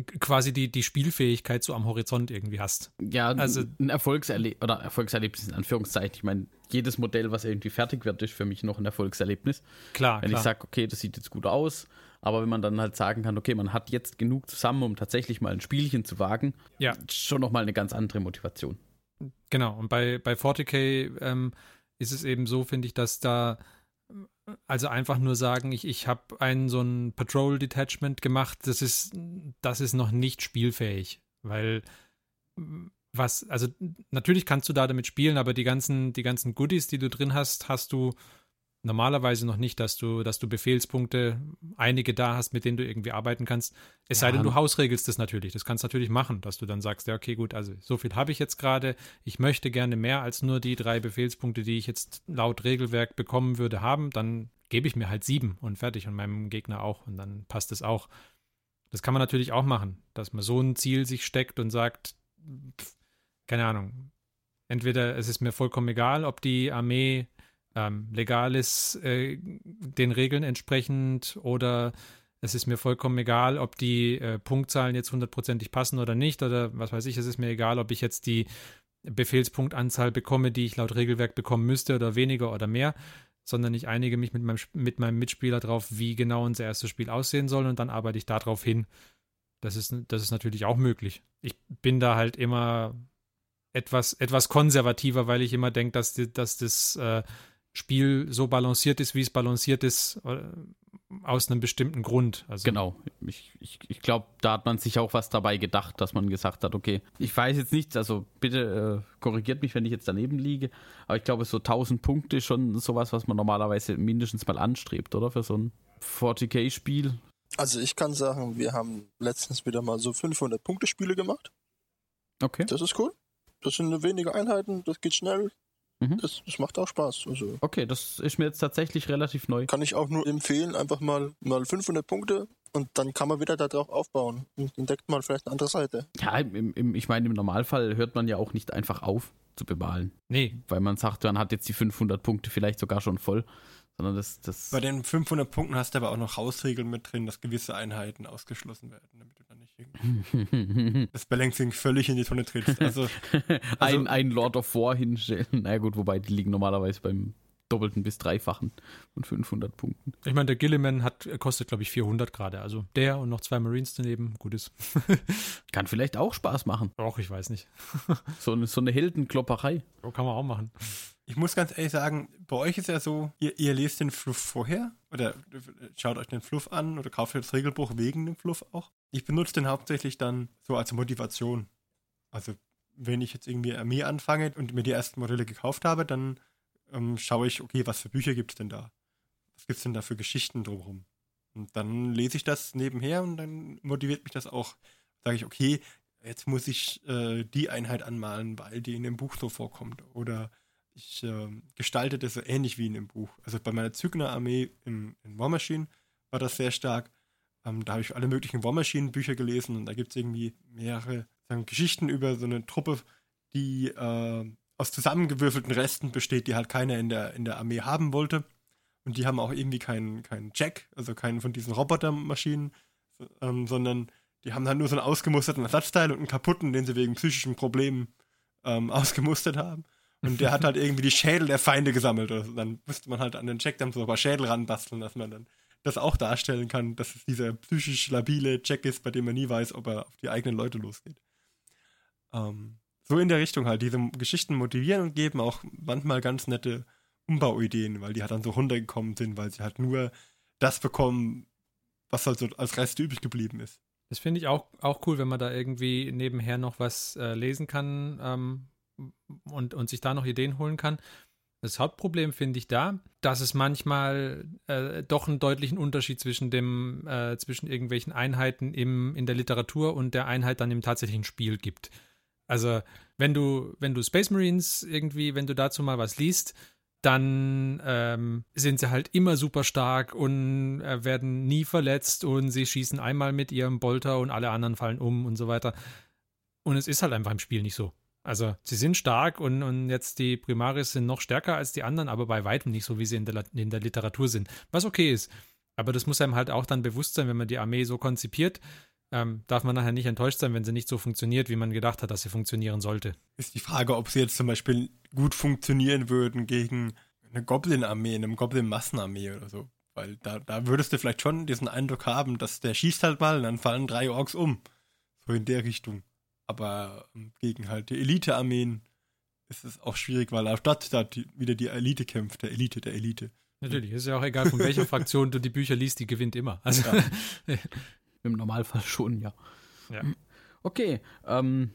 quasi die, die Spielfähigkeit so am Horizont irgendwie hast.
Ja,
Also-
ein Erfolgserlebnis oder Erfolgserlebnis in Anführungszeichen. Ich meine, jedes Modell, was irgendwie fertig wird, ist für mich noch ein Erfolgserlebnis.
Klar,
Wenn
klar.
ich sage, okay, das sieht jetzt gut aus, aber wenn man dann halt sagen kann, okay, man hat jetzt genug zusammen, um tatsächlich mal ein Spielchen zu wagen,
Ja.
schon nochmal eine ganz andere Motivation.
Genau, und bei, bei 40k ähm, ist es eben so, finde ich, dass da also einfach nur sagen, ich, ich habe einen so ein Patrol Detachment gemacht, das ist, das ist noch nicht spielfähig, weil was, also natürlich kannst du da damit spielen, aber die ganzen, die ganzen Goodies, die du drin hast, hast du normalerweise noch nicht, dass du, dass du Befehlspunkte, einige da hast, mit denen du irgendwie arbeiten kannst. Es ja. sei denn, du hausregelst das natürlich. Das kannst du natürlich machen, dass du dann sagst, ja, okay, gut, also so viel habe ich jetzt gerade. Ich möchte gerne mehr als nur die drei Befehlspunkte, die ich jetzt laut Regelwerk bekommen würde, haben. Dann gebe ich mir halt sieben und fertig und meinem Gegner auch und dann passt es auch. Das kann man natürlich auch machen, dass man so ein Ziel sich steckt und sagt, pff, keine Ahnung, entweder es ist mir vollkommen egal, ob die Armee ähm, legal ist, äh, den Regeln entsprechend oder es ist mir vollkommen egal, ob die äh, Punktzahlen jetzt hundertprozentig passen oder nicht oder was weiß ich, es ist mir egal, ob ich jetzt die Befehlspunktanzahl bekomme, die ich laut Regelwerk bekommen müsste oder weniger oder mehr, sondern ich einige mich mit meinem, mit meinem Mitspieler drauf, wie genau unser erstes Spiel aussehen soll und dann arbeite ich darauf hin. Das ist, das ist natürlich auch möglich. Ich bin da halt immer etwas, etwas konservativer, weil ich immer denke, dass, dass das äh, Spiel so balanciert ist, wie es balanciert ist, äh, aus einem bestimmten Grund.
Also genau. Ich, ich, ich glaube, da hat man sich auch was dabei gedacht, dass man gesagt hat, okay, ich weiß jetzt nicht, also bitte äh, korrigiert mich, wenn ich jetzt daneben liege, aber ich glaube, so 1000 Punkte ist schon sowas, was man normalerweise mindestens mal anstrebt, oder? Für so ein 40k-Spiel.
Also ich kann sagen, wir haben letztens wieder mal so 500-Punkte-Spiele gemacht. Okay. Das ist cool. Das sind wenige Einheiten, das geht schnell, Mhm. Das, das, macht auch Spaß. Also
okay, das ist mir jetzt tatsächlich relativ neu.
Kann ich auch nur empfehlen, einfach mal, mal 500 Punkte und dann kann man wieder darauf aufbauen und entdeckt man vielleicht eine andere Seite.
Ja, im, im, ich meine, im Normalfall hört man ja auch nicht einfach auf zu bemalen.
Nee.
Weil man sagt, man hat jetzt die 500 Punkte vielleicht sogar schon voll. Sondern das, das
Bei den 500 Punkten hast du aber auch noch Hausregeln mit drin, dass gewisse Einheiten ausgeschlossen werden, damit du das Balancing völlig in die Tonne trittst. Also,
also ein, ein Lord of War hinstellen. Na naja, gut, wobei die liegen normalerweise beim doppelten bis dreifachen von 500 Punkten.
Ich meine, der Gilliman hat, kostet, glaube ich, 400 gerade. Also der und noch zwei Marines daneben, gut ist.
Kann vielleicht auch Spaß machen.
Auch, ich weiß nicht.
so, eine, so eine Heldenklopperei.
So kann man auch machen.
Ich muss ganz ehrlich sagen, bei euch ist ja so, ihr, ihr lest den Fluff vorher oder schaut euch den Fluff an oder kauft das Regelbuch wegen dem Fluff auch. Ich benutze den hauptsächlich dann so als Motivation. Also wenn ich jetzt irgendwie Armee anfange und mir die ersten Modelle gekauft habe, dann ähm, schaue ich, okay, was für Bücher gibt es denn da? Was gibt es denn da für Geschichten drumherum? Und dann lese ich das nebenher und dann motiviert mich das auch. Sage ich, okay, jetzt muss ich äh, die Einheit anmalen, weil die in dem Buch so vorkommt. Oder ich äh, gestalte das so ähnlich wie in dem Buch. Also bei meiner Zügner-Armee in, War Machine war das sehr stark. Ähm, da habe ich alle möglichen War Machine-Bücher gelesen und da gibt es irgendwie mehrere sagen, Geschichten über so eine Truppe, die äh, aus zusammengewürfelten Resten besteht, die halt keiner in der, in der Armee haben wollte. Und die haben auch irgendwie keinen, keinen Jack, also keinen von diesen Robotermaschinen, ähm, sondern die haben halt nur so einen ausgemusterten Ersatzteil und einen kaputten, den sie wegen psychischen Problemen ähm, ausgemustert haben. Und der hat halt irgendwie die Schädel der Feinde gesammelt. Also dann müsste man halt an den dann so ein paar Schädel ranbasteln, dass man dann das auch darstellen kann, dass es dieser psychisch labile Jack ist, bei dem man nie weiß, ob er auf die eigenen Leute losgeht. Ähm, so in der Richtung halt. Diese Geschichten motivieren und geben auch manchmal ganz nette Umbauideen, weil die halt dann so runtergekommen sind, weil sie halt nur das bekommen, was halt so als Rest übrig geblieben ist.
Das finde ich auch, auch cool, wenn man da irgendwie nebenher noch was äh, lesen kann, ähm, und, und sich da noch Ideen holen kann. Das Hauptproblem finde ich da, dass es manchmal äh, doch einen deutlichen Unterschied zwischen dem, äh, zwischen irgendwelchen Einheiten im, in der Literatur und der Einheit dann im tatsächlichen Spiel gibt. Also, wenn du, wenn du Space Marines irgendwie, wenn du dazu mal was liest, dann ähm, sind sie halt immer super stark und äh, werden nie verletzt und sie schießen einmal mit ihrem Bolter und alle anderen fallen um und so weiter. Und es ist halt einfach im Spiel nicht so. Also sie sind stark und, und jetzt die Primaris sind noch stärker als die anderen, aber bei weitem nicht so, wie sie in der, in der Literatur sind. Was okay ist. Aber das muss einem halt auch dann bewusst sein, wenn man die Armee so konzipiert, ähm, darf man nachher nicht enttäuscht sein, wenn sie nicht so funktioniert, wie man gedacht hat, dass sie funktionieren sollte.
Ist die Frage, ob sie jetzt zum Beispiel gut funktionieren würden gegen eine Goblin-Armee, eine Goblin-Massenarmee oder so. Weil da, da würdest du vielleicht schon diesen Eindruck haben, dass der schießt halt mal und dann fallen drei Orks um. So in der Richtung. Aber ähm, gegen halt die Elite-Armeen ist es auch schwierig, weil dort, dort die, wieder die Elite kämpft, der Elite, der Elite.
Natürlich, ist ja auch egal, von welcher Fraktion du die Bücher liest, die gewinnt immer. Also,
Im Normalfall schon, ja.
Ja.
Okay, ähm,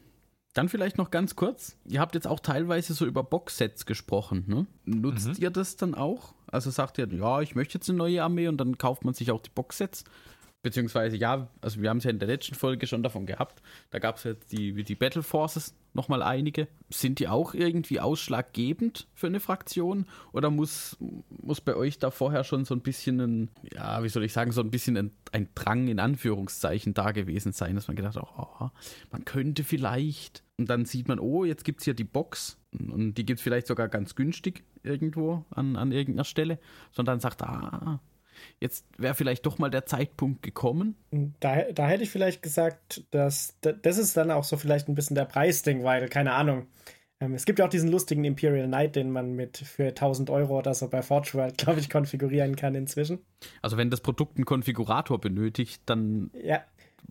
dann vielleicht noch ganz kurz. Ihr habt jetzt auch teilweise so über Boxsets gesprochen, ne? Nutzt
Mhm.
ihr das dann auch? Also sagt ihr, ja, ich möchte jetzt eine neue Armee und dann kauft man sich auch die Boxsets? Beziehungsweise, ja, also wir haben es ja in der letzten Folge schon davon gehabt. Da gab es ja die, die Battle Forces, nochmal einige. Sind die auch irgendwie ausschlaggebend für eine Fraktion? Oder muss, muss bei euch da vorher schon so ein bisschen ein, ja, wie soll ich sagen, so ein bisschen ein, ein Drang in Anführungszeichen da gewesen sein, dass man gedacht hat, oh, man könnte vielleicht. Und dann sieht man, oh, jetzt gibt es hier die Box. Und die gibt es vielleicht sogar ganz günstig irgendwo an, an irgendeiner Stelle. Sondern sagt, ah, jetzt wäre vielleicht doch mal der Zeitpunkt gekommen.
Da, da hätte ich vielleicht gesagt, dass da- das ist dann auch so vielleicht ein bisschen der Preisding, weil, keine Ahnung. Ähm, es gibt ja auch diesen lustigen Imperial Knight, den man mit für 1000 Euro oder so bei Forge World, glaube ich, konfigurieren kann inzwischen.
Also wenn das Produkt einen Konfigurator benötigt, dann
Ja.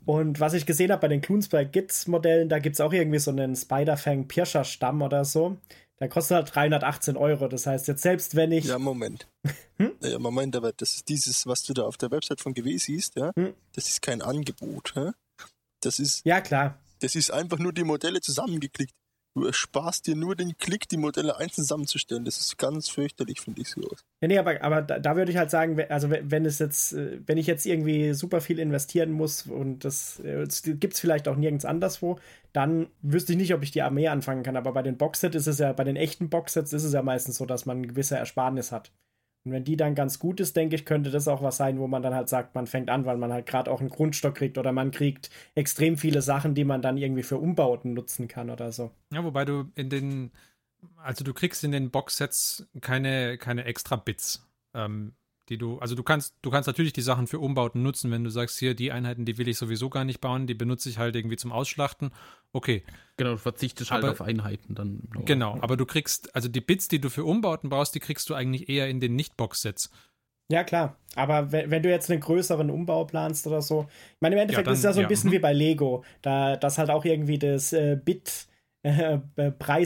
Und was ich gesehen habe bei den Kloonsberg Gits Modellen, da gibt es auch irgendwie so einen Spider-Fang Pirscher Stamm oder so. Der kostet halt 318 Euro. Das heißt, jetzt selbst wenn ich.
Ja, Moment.
Hm?
Ja, Moment, aber das ist dieses, was du da auf der Website von GW siehst, ja,
Hm.
das ist kein Angebot. Ja? Das, ist,
Ja, klar.
das ist einfach nur die Modelle zusammengeklickt. Du ersparst dir nur den Klick, die Modelle einzeln zusammenzustellen. Das ist ganz fürchterlich, finde ich sowas.
Ja, nee, aber, aber da, da würde ich halt sagen, also we- wenn es jetzt, äh, wenn ich jetzt irgendwie super viel investieren muss und das, äh, das gibt es vielleicht auch nirgends anderswo, dann wüsste ich nicht, ob ich die Armee anfangen kann. Aber bei den Boxsets ist es ja, bei den echten Boxsets ist es ja meistens so, dass man eine gewisse Ersparnis hat. Und wenn die dann ganz gut ist, denke ich, könnte das auch was sein, wo man dann halt sagt, man fängt an, weil man halt gerade auch einen Grundstock kriegt oder man kriegt extrem viele Sachen, die man dann irgendwie für Umbauten nutzen kann oder so.
ja, wobei du in den, also du kriegst in den Boxsets keine, keine extra Bits, ähm, die du, also du kannst, du kannst natürlich die Sachen für Umbauten nutzen, wenn du sagst, hier, die Einheiten, die will ich sowieso gar nicht bauen, die benutze ich halt irgendwie zum Ausschlachten. Okay,
genau, du verzichtest halt
Aber-
auf Einheiten dann.
genau, aber du kriegst, also die Bits, die du für Umbauten brauchst, die kriegst du eigentlich eher in den Nicht-Box-Sets.
Ja, klar. Aber wenn, wenn du jetzt einen größeren Umbau planst oder so, ich meine, im Endeffekt
dann-
ist es ja so ein
ja,
bisschen
mhm.
wie bei Lego, da das halt auch irgendwie das äh, Bit, äh,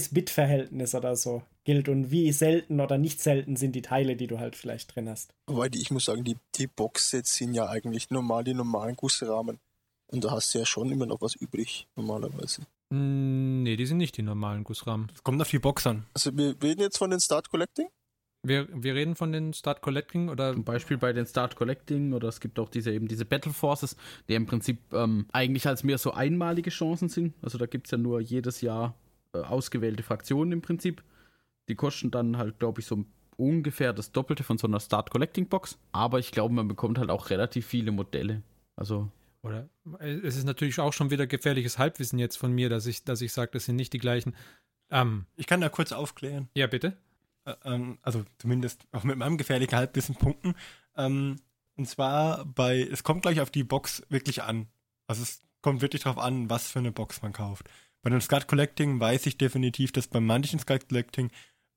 Preis-Bit-Verhältnis oder so gilt und wie selten oder nicht selten sind die Teile, die du halt vielleicht drin hast.
Wobei, die, ich muss sagen, die, die Boxsets sind ja eigentlich normal die normalen Gussrahmen. Und da hast du ja schon immer noch was übrig, normalerweise.
Mm, Nee, die sind nicht die normalen Gussrahmen.
Es kommt auf die Box an.
Also wir reden jetzt von den Start Collecting.
Wir, wir reden von den Start Collecting oder
Zum Beispiel bei den Start Collecting oder es gibt auch diese eben diese Battle Forces, die im Prinzip ähm, eigentlich als mehr so einmalige Chancen sind. Also da gibt es ja nur jedes Jahr äh, ausgewählte Fraktionen im Prinzip. Die kosten dann halt, glaube ich, so ungefähr das Doppelte von so einer Start Collecting Box. Aber ich glaube, man bekommt halt auch relativ viele Modelle. Also
Oder es ist natürlich auch schon wieder gefährliches Halbwissen jetzt von mir, dass ich, dass ich sage, das sind nicht die gleichen. Ähm,
Ich kann da kurz aufklären.
ja, bitte.
Äh, ähm, also zumindest auch mit meinem gefährlichen Halbwissen punkten. Ähm, und zwar bei, es kommt gleich auf die Box wirklich an. Also es kommt wirklich darauf an, was für eine Box man kauft. Bei dem Skat Collecting weiß ich definitiv, dass bei manchen Skat Collecting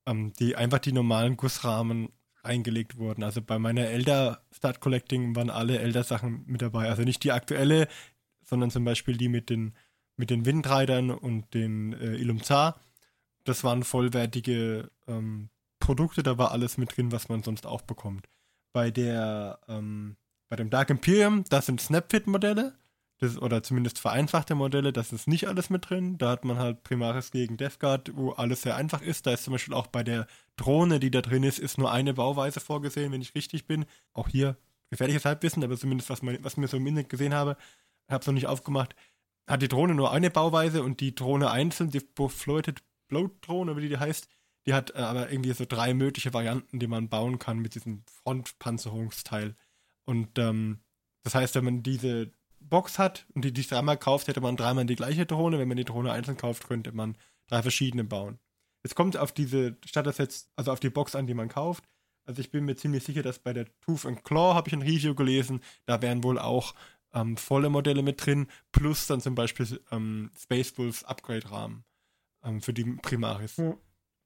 ähm, die einfach die normalen Gussrahmen eingelegt wurden. Also bei meiner Elder Start Collecting waren alle Elder Sachen mit dabei. Also nicht die aktuelle, sondern zum Beispiel die mit den, mit den Windreitern und den äh, Ilumzar. Das waren vollwertige ähm, Produkte, da war alles mit drin, was man sonst auch bekommt. Bei der, ähm, bei dem Dark Imperium, das sind Snapfit-Modelle, das, oder zumindest vereinfachte Modelle, das ist nicht alles mit drin. Da hat man halt Primaris gegen Death Guard, wo alles sehr einfach ist. Da ist zum Beispiel auch bei der Drohne, die da drin ist, ist nur eine Bauweise vorgesehen, wenn ich richtig bin. Auch hier gefährliches Halbwissen, aber zumindest was, man, was mir so im Internet gesehen habe, habe es noch nicht aufgemacht, hat die Drohne nur eine Bauweise und die Drohne einzeln, die Floated Bloat Drohne, wie die heißt, die hat äh, aber irgendwie so drei mögliche Varianten, die man bauen kann mit diesem Frontpanzerungsteil. Und ähm, das heißt, wenn man diese Box hat und die die dreimal kauft, hätte man dreimal die gleiche Drohne. Wenn man die Drohne einzeln kauft, könnte man drei verschiedene bauen. Es kommt auf diese Starter-Sets, also auf die Box an, die man kauft. Also ich bin mir ziemlich sicher, dass bei der Tooth and Claw habe ich ein Review gelesen, da wären wohl auch ähm, volle Modelle mit drin, plus dann zum Beispiel ähm, Space Wolves Upgrade-Rahmen ähm, für die Primaris.
Hm.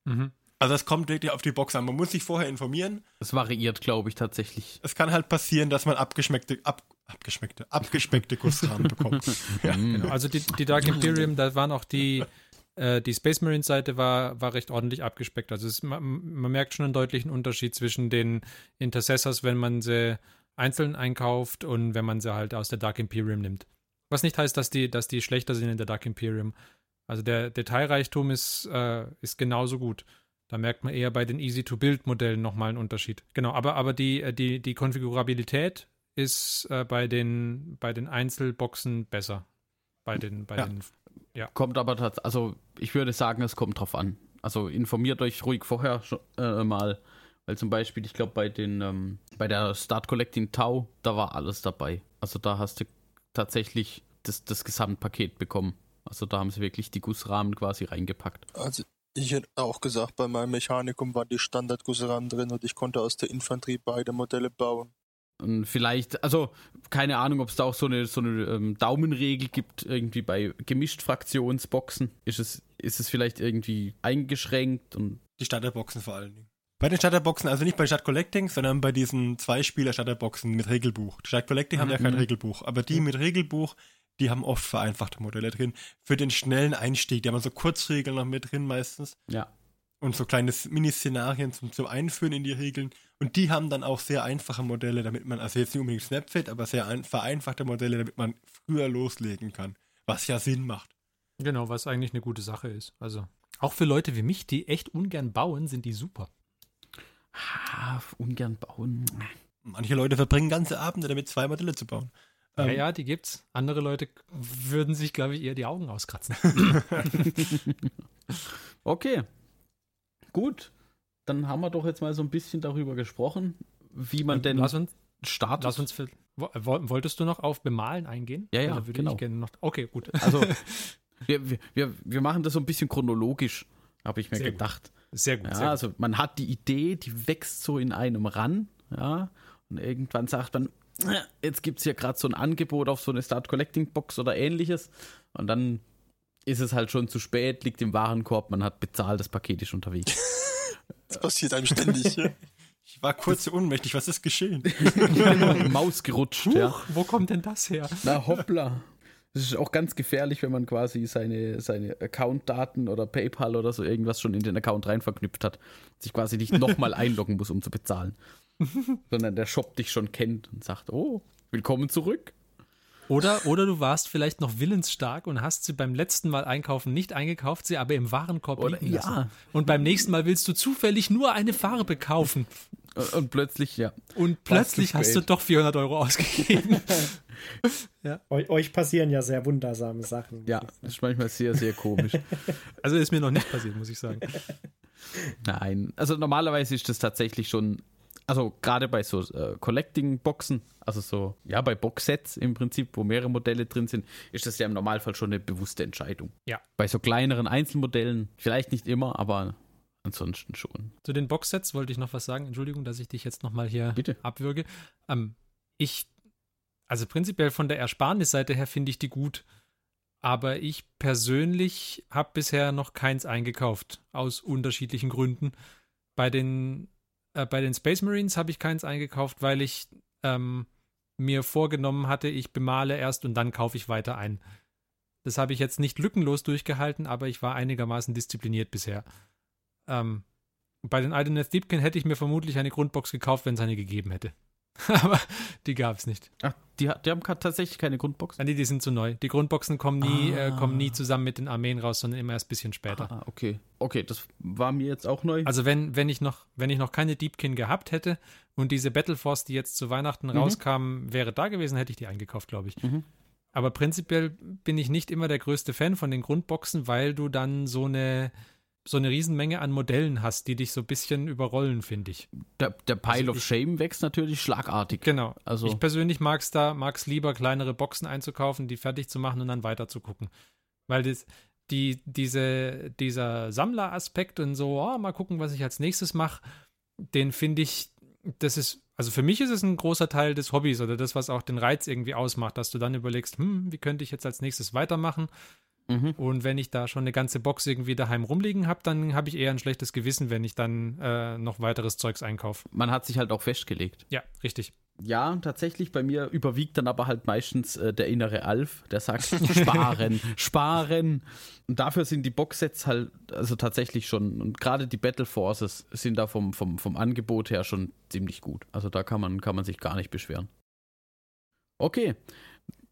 Mhm.
Also es kommt wirklich auf die Box an. Man muss sich vorher informieren.
es variiert, glaube ich, tatsächlich.
Es kann halt passieren, dass man abgeschmeckte, ab, abgeschmeckte, abgespeckte Gussrahmen bekommt.
Ja,
Genau. Also die, die Dark Imperium, da waren auch die, Äh, die Space Marines Seite war, war recht ordentlich abgespeckt. Also es, man, man, merkt schon einen deutlichen Unterschied zwischen den Intercessors, wenn man sie einzeln einkauft und wenn man sie halt aus der Dark Imperium nimmt. Was nicht heißt, dass die, dass die schlechter sind in der Dark Imperium. Also der Detailreichtum ist, äh, ist genauso gut. Da merkt man eher bei den Easy-to-Build-Modellen nochmal einen Unterschied. Genau, aber, aber die, äh, die, die Konfigurabilität ist äh, bei, den, bei den Einzelboxen besser. Bei den, bei
ja.
den,
ja. Kommt aber tatsächlich, also ich würde sagen, es kommt drauf an. Also informiert euch ruhig vorher äh, mal, weil zum Beispiel, ich glaube, bei den, ähm, bei der Start Collecting Tau, da war alles dabei. Also da hast du tatsächlich das, das Gesamtpaket bekommen. Also da haben sie wirklich die Gussrahmen quasi reingepackt.
Also ich hätte auch gesagt, bei meinem Mechanikum waren die Standardgussrahmen drin und ich konnte aus der Infanterie beide Modelle bauen.
Und vielleicht, also keine Ahnung, ob es da auch so eine, so eine ähm, Daumenregel gibt, irgendwie bei gemischt Fraktionsboxen. Ist es, ist es vielleicht irgendwie eingeschränkt und.
Die Starterboxen vor allen Dingen. Bei den Starterboxen, also nicht bei Start Collecting, sondern bei diesen zwei Spieler Starterboxen mit Regelbuch. Die Collecting mhm. haben ja kein Regelbuch, aber die mit Regelbuch, die haben oft vereinfachte Modelle drin. Für den schnellen Einstieg, die haben so Kurzregeln noch mit drin meistens.
Ja.
Und so kleine Mini-Szenarien zum, zum Einführen in die Regeln. Und die haben dann auch sehr einfache Modelle, damit man, also jetzt nicht unbedingt Snapfit, aber sehr ein, vereinfachte Modelle, damit man früher loslegen kann. Was ja Sinn macht.
Genau, was eigentlich eine gute Sache ist. Also auch für Leute wie mich, die echt ungern bauen, sind die super.
Ah, ungern bauen.
Manche Leute verbringen ganze Abende damit, zwei Modelle zu bauen.
Ja, ähm, ja, die gibt's. Andere Leute würden sich, glaube ich, eher die Augen auskratzen.
okay. Gut. Dann haben wir doch jetzt mal so ein bisschen darüber gesprochen, wie man denn
lass uns, startet. Lass uns für, wolltest du noch auf Bemalen eingehen?
Ja, ja, würde genau. Ich
gerne noch, okay, gut.
Also, wir, wir, wir machen das so ein bisschen chronologisch, habe ich mir
sehr
gedacht.
Gut. Sehr gut.
Ja,
sehr
also man hat die Idee, die wächst so in einem ran, ja, und irgendwann sagt man, jetzt gibt es hier gerade so ein Angebot auf so eine Start Collecting Box oder ähnliches. Und dann ist es halt schon zu spät, liegt im Warenkorb, man hat bezahlt, das Paket ist unterwegs.
Das passiert einem ständig. Ja?
Ich war kurz so ohnmächtig, was ist geschehen?
Maus gerutscht. Huch, ja.
Wo kommt denn das her?
Na hoppla. Das ist auch ganz gefährlich, wenn man quasi seine, seine Account-Daten oder PayPal oder so irgendwas schon in den Account rein verknüpft hat. Sich quasi nicht nochmal einloggen muss, um zu bezahlen. sondern der Shop dich schon kennt und sagt, oh, willkommen zurück.
Oder, oder du warst vielleicht noch willensstark und hast sie beim letzten Mal einkaufen nicht eingekauft, sie aber im Warenkorb
oder, liegen lassen. Ja.
Und beim nächsten Mal willst du zufällig nur eine Farbe kaufen.
Und plötzlich, ja.
Und plötzlich hast du doch 400 Euro ausgegeben.
ja. Eu euch passieren ja sehr wundersame Sachen.
Ja, das ist manchmal sehr, sehr komisch.
Also ist mir noch nicht passiert, muss ich sagen.
Nein, also normalerweise ist das tatsächlich schon also gerade bei so äh, Collecting-Boxen, also so, ja, bei Boxsets im Prinzip, wo mehrere Modelle drin sind, ist das ja im Normalfall schon eine bewusste Entscheidung.
Ja.
Bei so kleineren Einzelmodellen, vielleicht nicht immer, aber ansonsten schon.
Zu den Boxsets wollte ich noch was sagen. Entschuldigung, dass ich dich jetzt nochmal hier
Bitte.
abwürge. Ähm, ich, also prinzipiell von der Ersparnisseite her finde ich die gut. Aber ich persönlich habe bisher noch keins eingekauft, aus unterschiedlichen Gründen. Bei den äh, bei den Space Marines habe ich keins eingekauft, weil ich ähm, mir vorgenommen hatte, ich bemale erst und dann kaufe ich weiter ein. Das habe ich jetzt nicht lückenlos durchgehalten, aber ich war einigermaßen diszipliniert bisher. Ähm, bei den Ideneth Deepkin hätte ich mir vermutlich eine Grundbox gekauft, wenn es eine gegeben hätte. aber die gab es nicht.
Ach, die, die, haben tatsächlich keine Grundbox?
Nein, die, die sind zu neu. Die Grundboxen kommen nie, ah. äh, kommen nie zusammen mit den Armeen raus, sondern immer erst ein bisschen später.
Ah, okay. Okay, das war mir jetzt auch neu.
Also wenn, wenn ich noch, wenn ich noch keine Deepkin gehabt hätte und diese Battleforce, die jetzt zu Weihnachten mhm. rauskam, wäre da gewesen, hätte ich die eingekauft, glaube ich. Mhm. Aber prinzipiell bin ich nicht immer der größte Fan von den Grundboxen, weil du dann so eine so eine Riesenmenge an Modellen hast, die dich so ein bisschen überrollen, finde ich.
Der, der Pile also of Shame wächst natürlich schlagartig.
Genau. Also ich persönlich mag es da, mag es lieber, kleinere Boxen einzukaufen, die fertig zu machen und dann weiter zu gucken. Weil das, die, diese, dieser Sammleraspekt und so, oh, mal gucken, was ich als nächstes mache, den finde ich, das ist, also für mich ist es ein großer Teil des Hobbys oder das, was auch den Reiz irgendwie ausmacht, dass du dann überlegst, hm, wie könnte ich jetzt als nächstes weitermachen? Mhm. Und wenn ich da schon eine ganze Box irgendwie daheim rumliegen habe, dann habe ich eher ein schlechtes Gewissen, wenn ich dann äh, noch weiteres Zeugs einkaufe.
Man hat sich halt auch festgelegt.
Ja, richtig.
Ja, tatsächlich. Bei mir überwiegt dann aber halt meistens äh, der innere Alf, der sagt sparen, sparen. Und dafür sind die Boxsets halt, also tatsächlich schon, und gerade die Battle Forces sind da vom, vom, vom Angebot her schon ziemlich gut. Also da kann man, kann man sich gar nicht beschweren. Okay,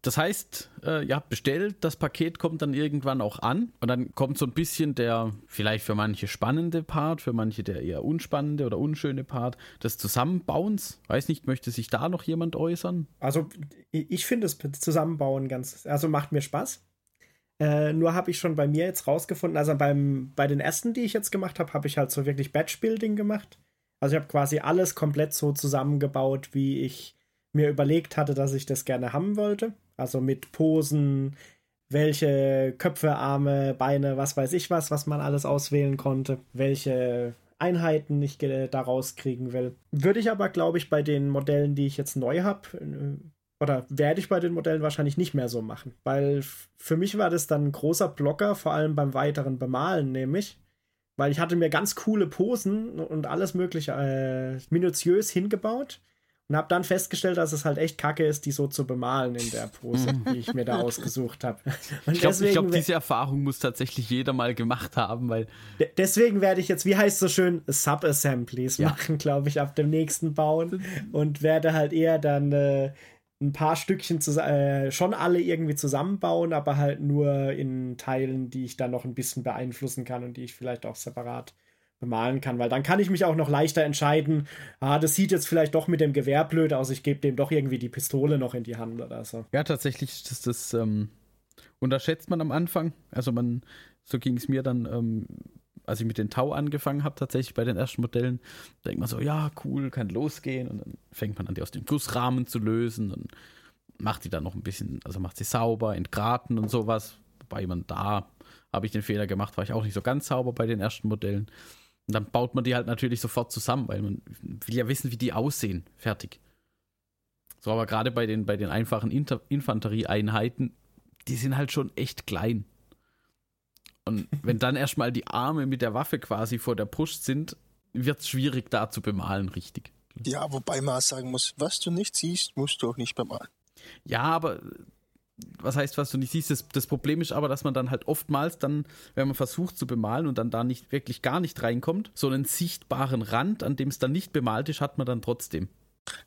das heißt, äh, ihr habt bestellt, das Paket kommt dann irgendwann auch an und dann kommt so ein bisschen der vielleicht für manche spannende Part, für manche der eher unspannende oder unschöne Part des Zusammenbauens. Weiß nicht, möchte sich da noch jemand äußern?
Also ich finde das Zusammenbauen ganz, also macht mir Spaß. Äh, nur habe ich schon bei mir jetzt rausgefunden, also beim, bei den ersten, die ich jetzt gemacht habe, habe ich halt so wirklich Batch-Building gemacht. Also ich habe quasi alles komplett so zusammengebaut, wie ich mir überlegt hatte, dass ich das gerne haben wollte. Also mit Posen, welche Köpfe, Arme, Beine, was weiß ich was, was man alles auswählen konnte, welche Einheiten ich daraus kriegen will. Würde ich aber, glaube ich, bei den Modellen, die ich jetzt neu habe, äh, oder werde ich bei den Modellen wahrscheinlich nicht mehr so machen. Weil für mich war das dann ein großer Blocker, vor allem beim weiteren Bemalen, nämlich. Weil ich hatte mir ganz coole Posen und alles mögliche äh, minutiös hingebaut und habe dann festgestellt, dass es halt echt kacke ist, die so zu bemalen in der Pose, die ich mir da ausgesucht habe.
Ich glaube, glaub, diese Erfahrung muss tatsächlich jeder mal gemacht haben, weil.
Deswegen werde ich jetzt, wie heißt es so schön, Sub-Assemblies ja. machen, glaube ich, ab dem nächsten Bauen. Und werde halt eher dann äh, ein paar Stückchen äh, schon alle irgendwie zusammenbauen, aber halt nur in Teilen, die ich dann noch ein bisschen beeinflussen kann und die ich vielleicht auch separat bemalen kann, weil dann kann ich mich auch noch leichter entscheiden, ah, das sieht jetzt vielleicht doch mit dem Gewehr blöd aus, ich gebe dem doch irgendwie die Pistole noch in die Hand oder so.
Ja, tatsächlich das, das ähm, unterschätzt man am Anfang. Also man, so ging es mir dann, ähm, als ich mit den Tau angefangen habe, tatsächlich bei den ersten Modellen, denkt man so, ja, cool, kann losgehen und dann fängt man an, die aus dem Gussrahmen zu lösen und macht die dann noch ein bisschen, also macht sie sauber, entgraten und sowas, wobei man da habe ich den Fehler gemacht, war ich auch nicht so ganz sauber bei den ersten Modellen. Und dann baut man die halt natürlich sofort zusammen, weil man will ja wissen, wie die aussehen. Fertig. So, aber gerade bei den, bei den einfachen Inter Infanterieeinheiten, die sind halt schon echt klein. Und wenn dann erstmal die Arme mit der Waffe quasi vor der Brust sind, wird es schwierig, da zu bemalen, richtig.
Ja, wobei man sagen muss, was du nicht siehst, musst du auch nicht bemalen.
Ja, aber was heißt, was du nicht siehst. Das, das, Problem ist aber, dass man dann halt oftmals dann, wenn man versucht zu bemalen und dann da nicht wirklich gar nicht reinkommt, so einen sichtbaren Rand, an dem es dann nicht bemalt ist, hat man dann trotzdem.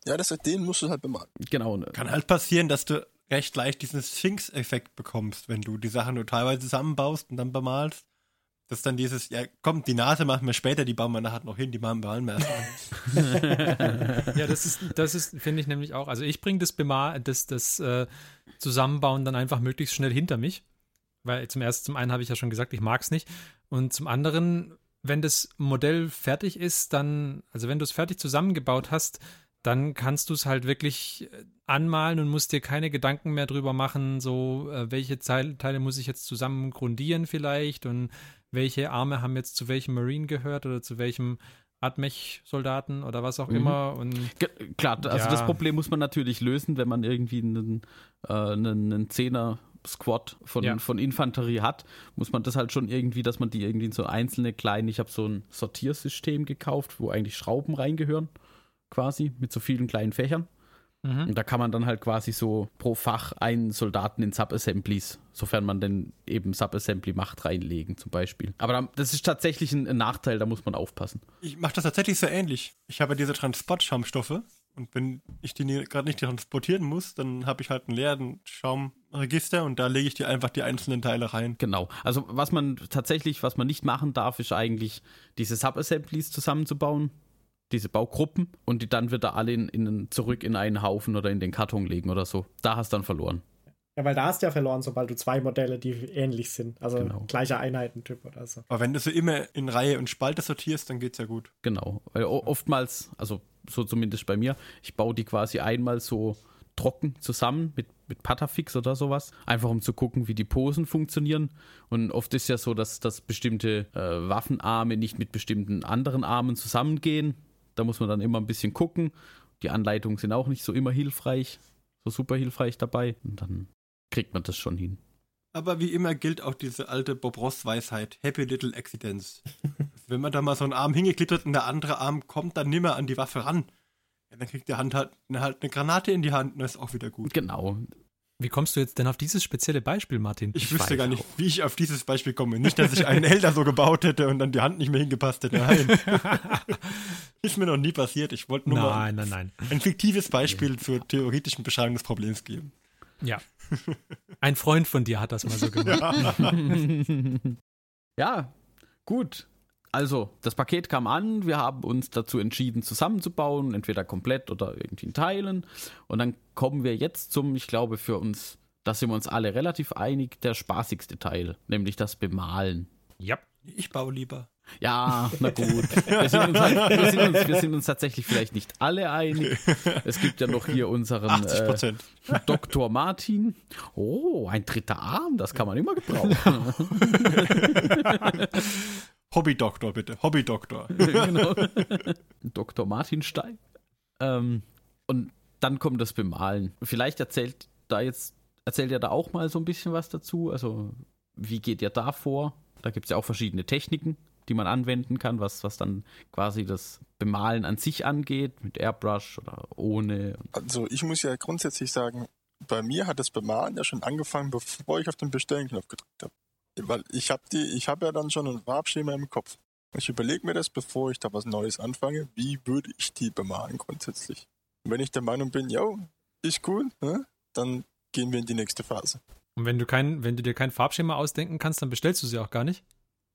Ja, das, den musst du halt bemalen.
Genau.
Kann halt passieren, dass du recht leicht diesen Sphinx-Effekt bekommst, wenn du die Sachen nur teilweise zusammenbaust und dann bemalst. Das ist dann dieses, ja, komm, die Nase machen wir später, die bauen wir nachher noch hin, die machen wir allen
Ja, das ist, das ist, finde ich nämlich auch. Also ich bringe das, Bemal, das, das äh, Zusammenbauen dann einfach möglichst schnell hinter mich. Weil zum ersten, zum einen habe ich ja schon gesagt, ich mag es nicht. Und zum anderen, wenn das Modell fertig ist, dann, also wenn du es fertig zusammengebaut hast, dann kannst du es halt wirklich äh, anmalen und musst dir keine Gedanken mehr drüber machen, so äh, welche Teile muss ich jetzt zusammen grundieren vielleicht und welche Arme haben jetzt zu welchem Marine gehört oder zu welchem Admech-Soldaten oder was auch mhm. immer. Und
klar, also ja. das Problem muss man natürlich lösen, wenn man irgendwie einen, äh, einen, einen Zehner Squad von, ja. von Infanterie hat, muss man das halt schon irgendwie, dass man die irgendwie in so einzelne kleine, ich habe so ein Sortiersystem gekauft, wo eigentlich Schrauben reingehören, quasi, mit so vielen kleinen Fächern. Mhm. Und da kann man dann halt quasi so pro Fach einen Soldaten in Subassemblies, sofern man denn eben Subassembly macht, reinlegen zum Beispiel. Aber das ist tatsächlich ein, ein Nachteil, da muss man aufpassen.
Ich mache das tatsächlich so ähnlich. Ich habe diese Transportschaumstoffe und wenn ich die gerade nicht transportieren muss, dann habe ich halt einen leeren Schaumregister und da lege ich die einfach die einzelnen Teile rein.
Genau. Also was man tatsächlich, was man nicht machen darf, ist eigentlich diese Subassemblies zusammenzubauen diese Baugruppen und die dann wieder alle in, in, zurück in einen Haufen oder in den Karton legen oder so. Da hast du dann verloren.
Ja, weil da hast du ja verloren, sobald du zwei Modelle, die ähnlich sind. Also genau. gleicher Einheitentyp oder so.
Aber wenn du so immer in Reihe und Spalte sortierst, dann geht's ja gut.
Genau. Weil oftmals, also so zumindest bei mir, ich baue die quasi einmal so trocken zusammen mit, mit Patafix oder sowas, einfach um zu gucken, wie die Posen funktionieren. Und oft ist ja so, dass, dass bestimmte äh, Waffenarme nicht mit bestimmten anderen Armen zusammengehen. Da muss man dann immer ein bisschen gucken. Die Anleitungen sind auch nicht so immer hilfreich, so super hilfreich dabei. Und dann kriegt man das schon hin.
Aber wie immer gilt auch diese alte Bob Ross Weisheit, Happy Little Accidents. Wenn man da mal so einen Arm hingeklittert und der andere Arm kommt dann nimmer an die Waffe ran, Ja, dann kriegt der Hand halt eine, halt eine Granate in die Hand und das ist auch wieder gut.
Genau.
Wie kommst du jetzt denn auf dieses spezielle Beispiel, Martin?
Ich,
Ich
wüsste gar nicht,
auch.
wie ich auf dieses Beispiel komme. Nicht, dass ich einen Elder so gebaut hätte und dann die Hand nicht mehr hingepasst hätte. Nein. ist mir noch nie passiert. Ich wollte nur mal
Nein, nein, nein.
ein fiktives Beispiel zur theoretischen Beschreibung des Problems geben.
Ja. Ein Freund von dir hat das mal so gemacht.
ja, gut. Also, das Paket kam an, wir haben uns dazu entschieden, zusammenzubauen, entweder komplett oder irgendwie in Teilen. Und dann kommen wir jetzt zum, ich glaube, für uns, da sind wir uns alle relativ einig, der spaßigste Teil, nämlich das Bemalen.
Ja.
Ich baue lieber.
Ja, na gut. Wir sind, uns halt, wir, sind uns, wir sind uns tatsächlich vielleicht nicht alle einig. Es gibt ja noch hier unseren
80
äh. Dr. Martin. Oh, ein dritter Arm, das kann man immer gebrauchen.
Hobbydoktor, bitte. Hobbydoktor.
genau. Dr. Martin Stein. Ähm, und dann kommt das Bemalen. Vielleicht erzählt da jetzt, erzählt ihr da auch mal so ein bisschen was dazu. Also, wie geht ihr da vor? Da gibt es ja auch verschiedene Techniken, die man anwenden kann, was, was dann quasi das Bemalen an sich angeht, mit Airbrush oder ohne.
Also ich muss ja grundsätzlich sagen, bei mir hat das Bemalen ja schon angefangen, bevor ich auf den Bestellen-Knopf gedrückt habe. Weil ich habe die, ich habe ja dann schon ein Farbschema im Kopf. Ich überlege mir das, bevor ich da was Neues anfange, wie würde ich die bemalen grundsätzlich. Und wenn ich der Meinung bin, yo, ist gut, ne, dann gehen wir in die nächste Phase.
Und wenn du kein, wenn du dir kein Farbschema ausdenken kannst, dann bestellst du sie auch gar nicht.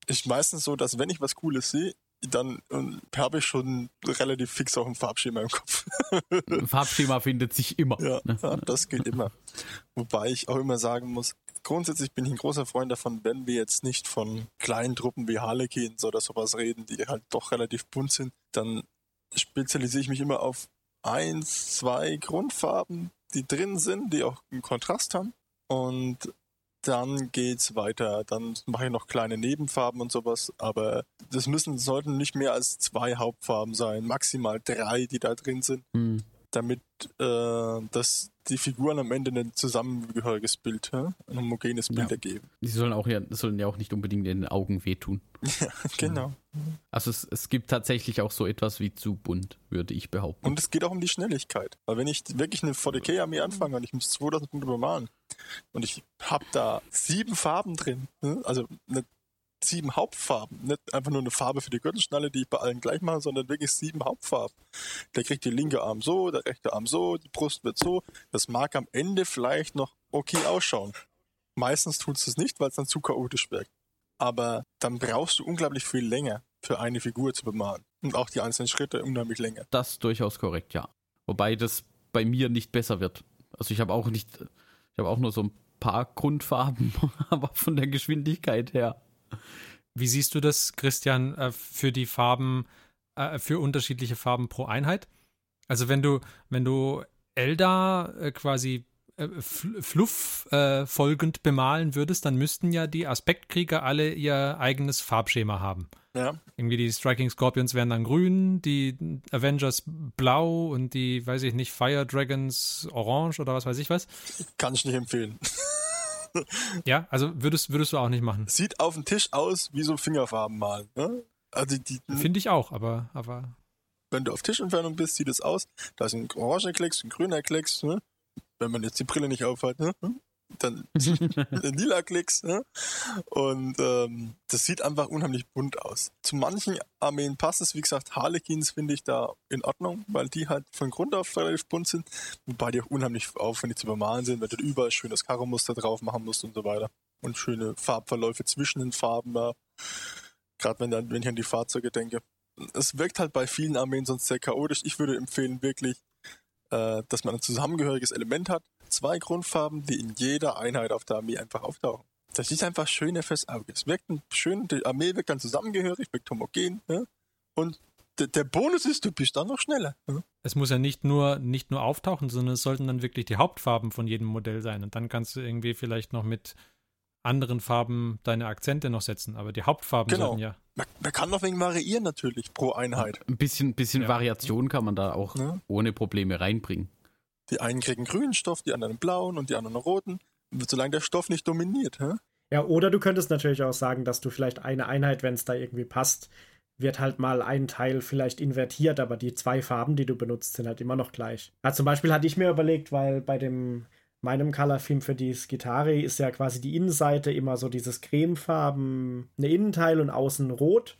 Ist meistens so, dass wenn ich was Cooles sehe, dann ähm, habe ich schon relativ fix auch ein Farbschema im Kopf.
Ein Farbschema findet sich immer.
Ja,
ne?
ja, das geht immer. Wobei ich auch immer sagen muss, grundsätzlich bin ich ein großer Freund davon, wenn wir jetzt nicht von kleinen Truppen wie Harlequins oder sowas reden, die halt doch relativ bunt sind, dann spezialisiere ich mich immer auf eins, zwei Grundfarben, die drin sind, die auch einen Kontrast haben. Und dann geht's weiter. Dann mache ich noch kleine Nebenfarben und sowas, aber das müssen, sollten nicht mehr als zwei Hauptfarben sein, maximal drei, die da drin sind
Hm.
Damit äh, dass die Figuren am Ende ein zusammengehöriges Bild, ein homogenes Bild
Ja.
ergeben.
Die sollen auch ja, sollen ja auch nicht unbedingt in den Augen wehtun.
Genau.
Also es, es gibt tatsächlich auch so etwas wie zu bunt, würde ich behaupten.
Und es geht auch um die Schnelligkeit. Weil wenn ich wirklich eine 40k-Armee anfange und ich muss 2000 Punkte bemalen und ich habe da sieben Farben drin, ne? also eine, sieben Hauptfarben, nicht einfach nur eine Farbe für die Gürtelschnalle, die ich bei allen gleich mache, sondern wirklich sieben Hauptfarben. Der kriegt die linke Arm so, der rechte Arm so, die Brust wird so. Das mag am Ende vielleicht noch okay ausschauen. Meistens tut es das nicht, weil es dann zu chaotisch wirkt. Aber dann brauchst du unglaublich viel länger für eine Figur zu bemalen. Und auch die einzelnen Schritte unheimlich länger.
Das ist durchaus korrekt, ja. Wobei das bei mir nicht besser wird. Also ich habe auch nicht, ich habe auch nur so ein paar Grundfarben, aber von der Geschwindigkeit her.
Wie siehst du das, Christian, äh, für die Farben, äh, für unterschiedliche Farben pro Einheit? Also wenn du, wenn du Eldar äh, quasi fl fluff folgend bemalen würdest, dann müssten ja die Aspektkrieger alle ihr eigenes Farbschema haben.
Ja,
Irgendwie die Striking Scorpions wären dann grün, die Avengers blau und die, weiß ich nicht, Fire Dragons orange oder was weiß ich was.
kann ich nicht empfehlen.
Ja, also würdest, würdest du auch nicht machen.
Sieht auf dem Tisch aus wie so Fingerfarben malen. Ne? Also die,
Finde ich auch, aber, aber
wenn du auf Tischentfernung bist, sieht es aus. Da ist ein orangener Klecks, ein grüner Klecks. Ne? Wenn man jetzt die Brille nicht aufhat, ne? Dann ein lila Klecks. Ne? Und ähm, das sieht einfach unheimlich bunt aus. Zu manchen Armeen passt es. Wie gesagt, Harlequins finde ich da in Ordnung, weil die halt von Grund auf relativ bunt sind. Wobei die auch unheimlich aufwendig zu bemalen sind, weil du überall schönes Karo-Muster drauf machen musst und so weiter. Und schöne Farbverläufe zwischen den Farben. Ja. Gerade wenn, dann, wenn ich an die Fahrzeuge denke. Es wirkt halt bei vielen Armeen sonst sehr chaotisch. Ich würde empfehlen, wirklich, äh, dass man ein zusammengehöriges Element hat. Zwei Grundfarben, die in jeder Einheit auf der Armee einfach auftauchen. Das ist einfach schöner fürs Auge. Es wirkt ein schön, die Armee wirkt dann zusammengehörig, wirkt homogen. Ne? Und der, der Bonus ist, du bist dann noch schneller. Ne?
es muss ja nicht nur, nicht nur auftauchen, sondern es sollten dann wirklich die Hauptfarben von jedem Modell sein. Und dann kannst du irgendwie vielleicht noch mit anderen Farben deine Akzente noch setzen. Aber die Hauptfarben
Genau.
sollten ja.
Man, man kann noch wegen variieren natürlich pro Einheit.
Ein bisschen, bisschen
Ja.
Variation kann man da auch
Ja.
ohne Probleme reinbringen.
Die einen kriegen grünen Stoff, die anderen blauen und die anderen roten. Solange der Stoff nicht dominiert. Hä?
Ja, oder du könntest natürlich auch sagen, dass du vielleicht eine Einheit, wenn es da irgendwie passt, wird halt mal ein Teil vielleicht invertiert, aber die zwei Farben, die du benutzt, sind halt immer noch gleich. Also zum Beispiel hatte ich mir überlegt, weil bei dem meinem Colorfilm für die Gitarre ist ja quasi die Innenseite immer so dieses cremefarben, eine Innenteil und außen rot.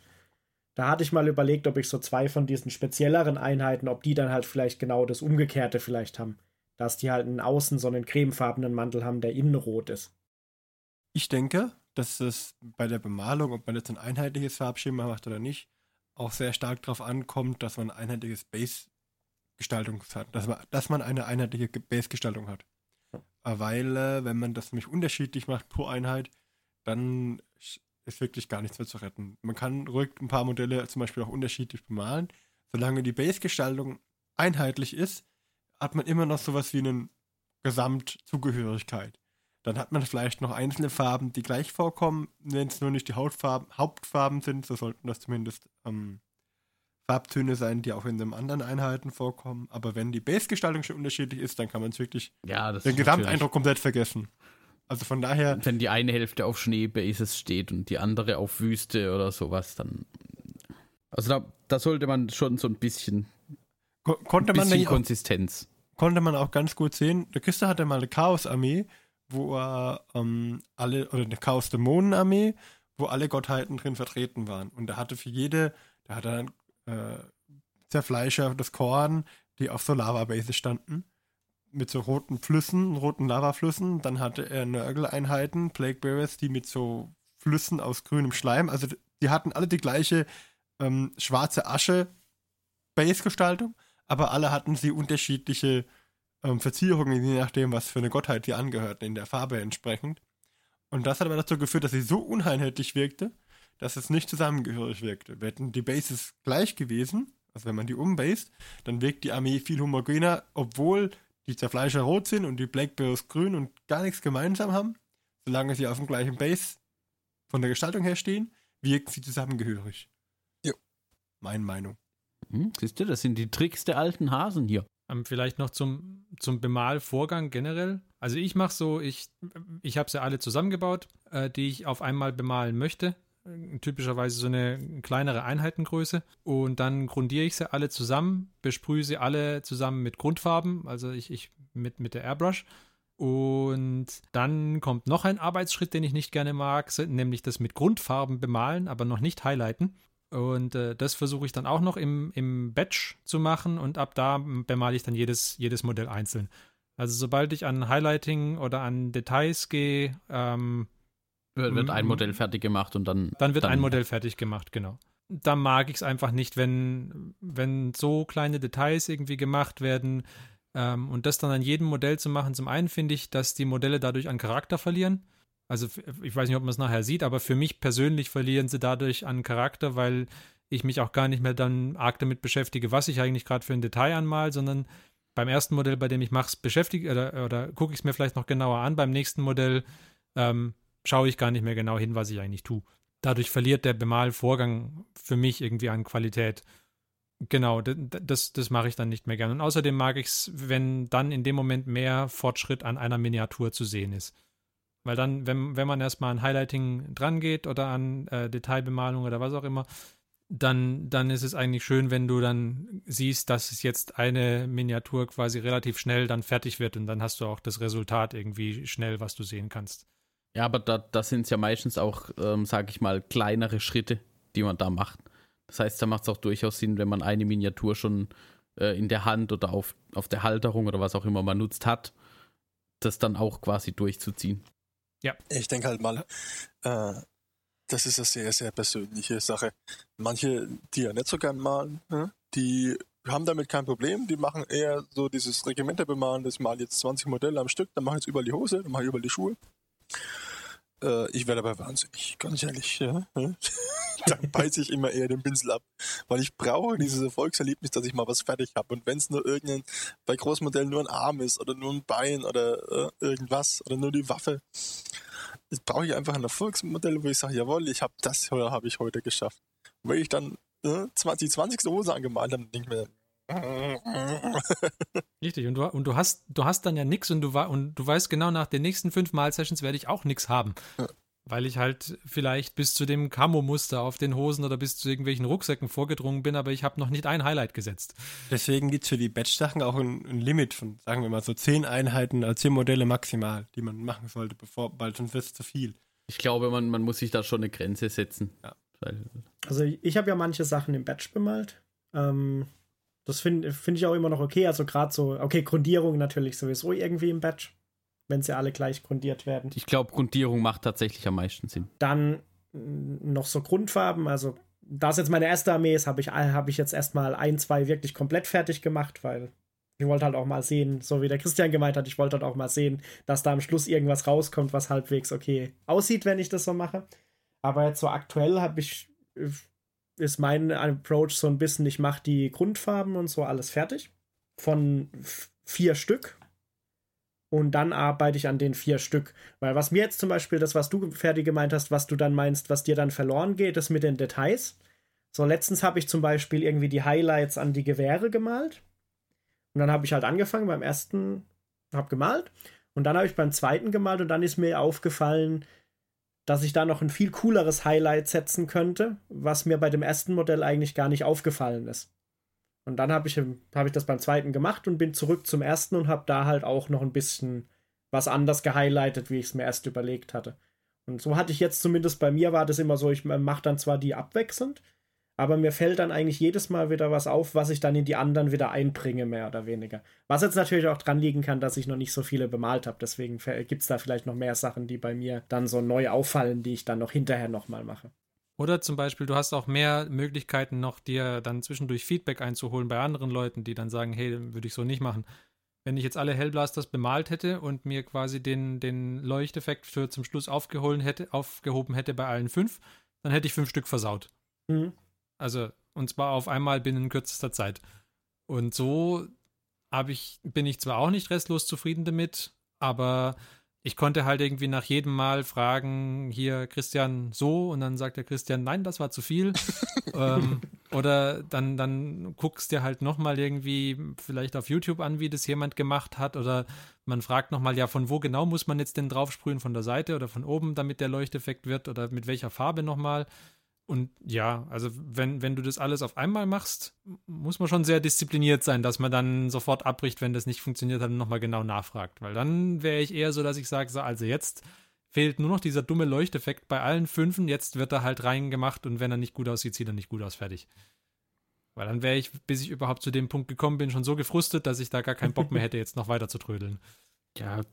Da hatte ich mal überlegt, ob ich so zwei von diesen spezielleren Einheiten, ob die dann halt vielleicht genau das Umgekehrte vielleicht haben. Dass die halt einen außen so einen cremefarbenen Mantel haben, der innen rot ist.
Ich denke, dass es bei der Bemalung, ob man jetzt ein einheitliches Farbschema macht oder nicht, auch sehr stark darauf ankommt, dass man ein einheitliches Base-Gestaltung hat. Dass man, dass man eine einheitliche Base-Gestaltung hat. Weil, äh, wenn man das nämlich unterschiedlich macht pro Einheit, dann ist wirklich gar nichts mehr zu retten. Man kann ruhig ein paar Modelle zum Beispiel auch unterschiedlich bemalen. Solange die Base-Gestaltung einheitlich ist, hat man immer noch sowas wie eine Gesamtzugehörigkeit. Dann hat man vielleicht noch einzelne Farben, die gleich vorkommen. Wenn es nur nicht die Hautfarben, Hauptfarben sind, so sollten das zumindest ähm, Farbtöne sein, die auch in den anderen Einheiten vorkommen. Aber wenn die Base-Gestaltung schon unterschiedlich ist, dann kann man es wirklich
ja,
den Gesamteindruck komplett vergessen. Also von daher.
Wenn die eine Hälfte auf Schneebases steht und die andere auf Wüste oder sowas, dann. Also da, da sollte man schon so ein bisschen.
Ko konnte
man
bisschen
Konsistenz.
Auch, konnte man auch ganz gut sehen. Der Küster hatte mal eine Chaos-Armee, wo er ähm, alle, oder eine Chaos-Dämonen-Armee, wo alle Gottheiten drin vertreten waren. Und er hatte für jede, da hat er dann äh, Zerfleischer, das Korn, die auf so Lava-Bases standen mit so roten Flüssen, roten Lavaflüssen. Dann hatte er Nörgel-Einheiten, Plague Bearers, die mit so Flüssen aus grünem Schleim. Also die hatten alle die gleiche ähm, schwarze Asche Base-Gestaltung, aber alle hatten sie unterschiedliche ähm, Verzierungen, je nachdem, was für eine Gottheit die angehörten, in der Farbe entsprechend. Und das hat aber dazu geführt, dass sie so uneinheitlich wirkte, dass es nicht zusammengehörig wirkte. Wären die Bases gleich gewesen, also wenn man die umbased, dann wirkt die Armee viel homogener, obwohl die Zerfleischer rot sind und die Black Bears grün und gar nichts gemeinsam haben, solange sie auf dem gleichen Base von der Gestaltung her stehen, wirken sie zusammengehörig.
Ja.
Meine Meinung.
Hm, siehst du, das sind die Tricks der alten Hasen hier.
Ähm, vielleicht noch zum, zum Bemalvorgang generell. Also ich mache so, ich, ich habe sie alle zusammengebaut, äh, die ich auf einmal bemalen möchte typischerweise so eine kleinere Einheitengröße. Und dann grundiere ich sie alle zusammen, besprühe sie alle zusammen mit Grundfarben, also ich, ich mit, mit der Airbrush. Und dann kommt noch ein Arbeitsschritt, den ich nicht gerne mag, nämlich das mit Grundfarben bemalen, aber noch nicht highlighten. Und äh, das versuche ich dann auch noch im, im Batch zu machen und ab da bemale ich dann jedes, jedes Modell einzeln. Also sobald ich an Highlighting oder an Details gehe, ähm,
wird, wird ein mhm. Modell fertig gemacht und dann.
Dann wird dann ein Modell fertig gemacht, genau. Da mag ich es einfach nicht, wenn, wenn so kleine Details irgendwie gemacht werden ähm, und das dann an jedem Modell zu machen. Zum einen finde ich, dass die Modelle dadurch an Charakter verlieren. Also ich weiß nicht, ob man es nachher sieht, aber für mich persönlich verlieren sie dadurch an Charakter, weil ich mich auch gar nicht mehr dann arg damit beschäftige, was ich eigentlich gerade für ein Detail anmal, sondern beim ersten Modell, bei dem ich mache, beschäftige oder, oder gucke ich es mir vielleicht noch genauer an. Beim nächsten Modell ähm, schaue ich gar nicht mehr genau hin, was ich eigentlich tue. Dadurch verliert der Bemalvorgang für mich irgendwie an Qualität. Genau, das, das mache ich dann nicht mehr gerne. Und außerdem mag ich es, wenn dann in dem Moment mehr Fortschritt an einer Miniatur zu sehen ist. Weil dann, wenn, wenn man erstmal an Highlighting dran geht oder an äh, Detailbemalung oder was auch immer, dann, dann ist es eigentlich schön, wenn du dann siehst, dass es jetzt eine Miniatur quasi relativ schnell dann fertig wird und dann hast du auch das Resultat irgendwie schnell, was du sehen kannst.
Ja, aber da, da sind es ja meistens auch, ähm, sage ich mal, kleinere Schritte, die man da macht. Das heißt, da macht es auch durchaus Sinn, wenn man eine Miniatur schon äh, in der Hand oder auf, auf der Halterung oder was auch immer man nutzt hat, das dann auch quasi durchzuziehen.
Ja. Ich denke halt mal, äh, das ist eine sehr, sehr persönliche Sache. Manche, die ja nicht so gern malen, ne, die haben damit kein Problem. Die machen eher so dieses Regimenter bemalen, das malen jetzt 20 Modelle am Stück, dann machen jetzt überall die Hose, dann machen überall die Schuhe. Äh, ich werde aber wahnsinnig, ganz ehrlich. Ja? Dann beiße ich immer eher den Pinsel ab. Weil ich brauche dieses Erfolgserlebnis, dass ich mal was fertig habe. Und wenn es nur irgendein, bei Großmodellen nur ein Arm ist oder nur ein Bein oder äh, irgendwas oder nur die Waffe, jetzt brauche ich einfach ein Erfolgsmodell, wo ich sage, jawohl, ich habe das habe ich heute geschafft. Und wenn ich dann äh, 20, 20. Hose angemalt habe, denke ich mir,
Richtig, und du, und du hast, du hast dann ja nichts und du und du weißt genau, nach den nächsten fünf Mal-Sessions werde ich auch nichts haben. weil ich halt vielleicht bis zu dem Camo-Muster auf den Hosen oder bis zu irgendwelchen Rucksäcken vorgedrungen bin, aber ich habe noch nicht ein Highlight gesetzt.
Deswegen gibt es für die Batch-Sachen auch ein, ein, Limit von, sagen wir mal, so zehn Einheiten, also zehn Modelle maximal, die man machen sollte, bevor, weil sonst wird es zu viel.
Ich glaube, man, man muss sich da schon eine Grenze setzen.
Ja.
Also ich habe ja manche Sachen im Batch bemalt. Ähm, das finde find ich auch immer noch okay. Also gerade so, okay, Grundierung natürlich sowieso irgendwie im Batch wenn sie alle gleich grundiert werden.
Ich glaube, Grundierung macht tatsächlich am meisten Sinn.
Dann mm, noch so Grundfarben, also da es jetzt meine erste Armee ist, habe ich, hab ich jetzt erstmal ein, zwei wirklich komplett fertig gemacht, weil ich wollte halt auch mal sehen, so wie der Christian gemeint hat, ich wollte halt auch mal sehen, dass da am Schluss irgendwas rauskommt, was halbwegs okay aussieht, wenn ich das so mache. Aber jetzt so aktuell habe ich, ist mein Approach so ein bisschen, ich mache die Grundfarben und so alles fertig. Von vier Stück und dann arbeite ich an den vier Stück. Weil was mir jetzt zum Beispiel, das, was du fertig gemeint hast, was du dann meinst, was dir dann verloren geht, ist mit den Details. So, letztens habe ich zum Beispiel irgendwie die Highlights an die Gewehre gemalt. Und dann habe ich halt angefangen beim ersten, habe gemalt. Und dann habe ich beim zweiten gemalt und dann ist mir aufgefallen, dass ich da noch ein viel cooleres Highlight setzen könnte, was mir bei dem ersten Modell eigentlich gar nicht aufgefallen ist. Und dann habe ich, hab ich das beim zweiten gemacht und bin zurück zum ersten und habe da halt auch noch ein bisschen was anders gehighlightet, wie ich es mir erst überlegt hatte. Und so hatte ich jetzt zumindest bei mir war das immer so, ich mache dann zwar die abwechselnd, aber mir fällt dann eigentlich jedes Mal wieder was auf, was ich dann in die anderen wieder einbringe, mehr oder weniger. Was jetzt natürlich auch dran liegen kann, dass ich noch nicht so viele bemalt habe. Deswegen gibt es da vielleicht noch mehr Sachen, die bei mir dann so neu auffallen, die ich dann noch hinterher nochmal mache.
Oder zum Beispiel, du hast auch mehr Möglichkeiten noch, dir dann zwischendurch Feedback einzuholen bei anderen Leuten, die dann sagen, hey, würde ich so nicht machen. Wenn ich jetzt alle Hellblasters bemalt hätte und mir quasi den, den Leuchteffekt für zum Schluss aufgehoben hätte, aufgehoben hätte bei allen fünf, dann hätte ich fünf Stück versaut. Mhm. Also, und zwar auf einmal binnen kürzester Zeit. Und so habe ich, bin ich zwar auch nicht restlos zufrieden damit, aber ich konnte halt irgendwie nach jedem Mal fragen, hier Christian so und dann sagt der Christian, nein, das war zu viel. ähm, oder dann, dann guckst dir halt nochmal irgendwie vielleicht auf YouTube an, wie das jemand gemacht hat oder man fragt nochmal, ja, von wo genau muss man jetzt denn draufsprühen, von der Seite oder von oben, damit der Leuchteffekt wird oder mit welcher Farbe nochmal. Und ja, also wenn, wenn du das alles auf einmal machst, muss man schon sehr diszipliniert sein, dass man dann sofort abbricht, wenn das nicht funktioniert hat und nochmal genau nachfragt. Weil dann wäre ich eher so, dass ich sage, so, also jetzt fehlt nur noch dieser dumme Leuchteffekt bei allen Fünfen, jetzt wird er halt reingemacht und wenn er nicht gut aussieht, sieht er nicht gut aus, fertig. Weil dann wäre ich, bis ich überhaupt zu dem Punkt gekommen bin, schon so gefrustet, dass ich da gar keinen Bock mehr hätte, jetzt noch weiter zu trödeln.
Ja,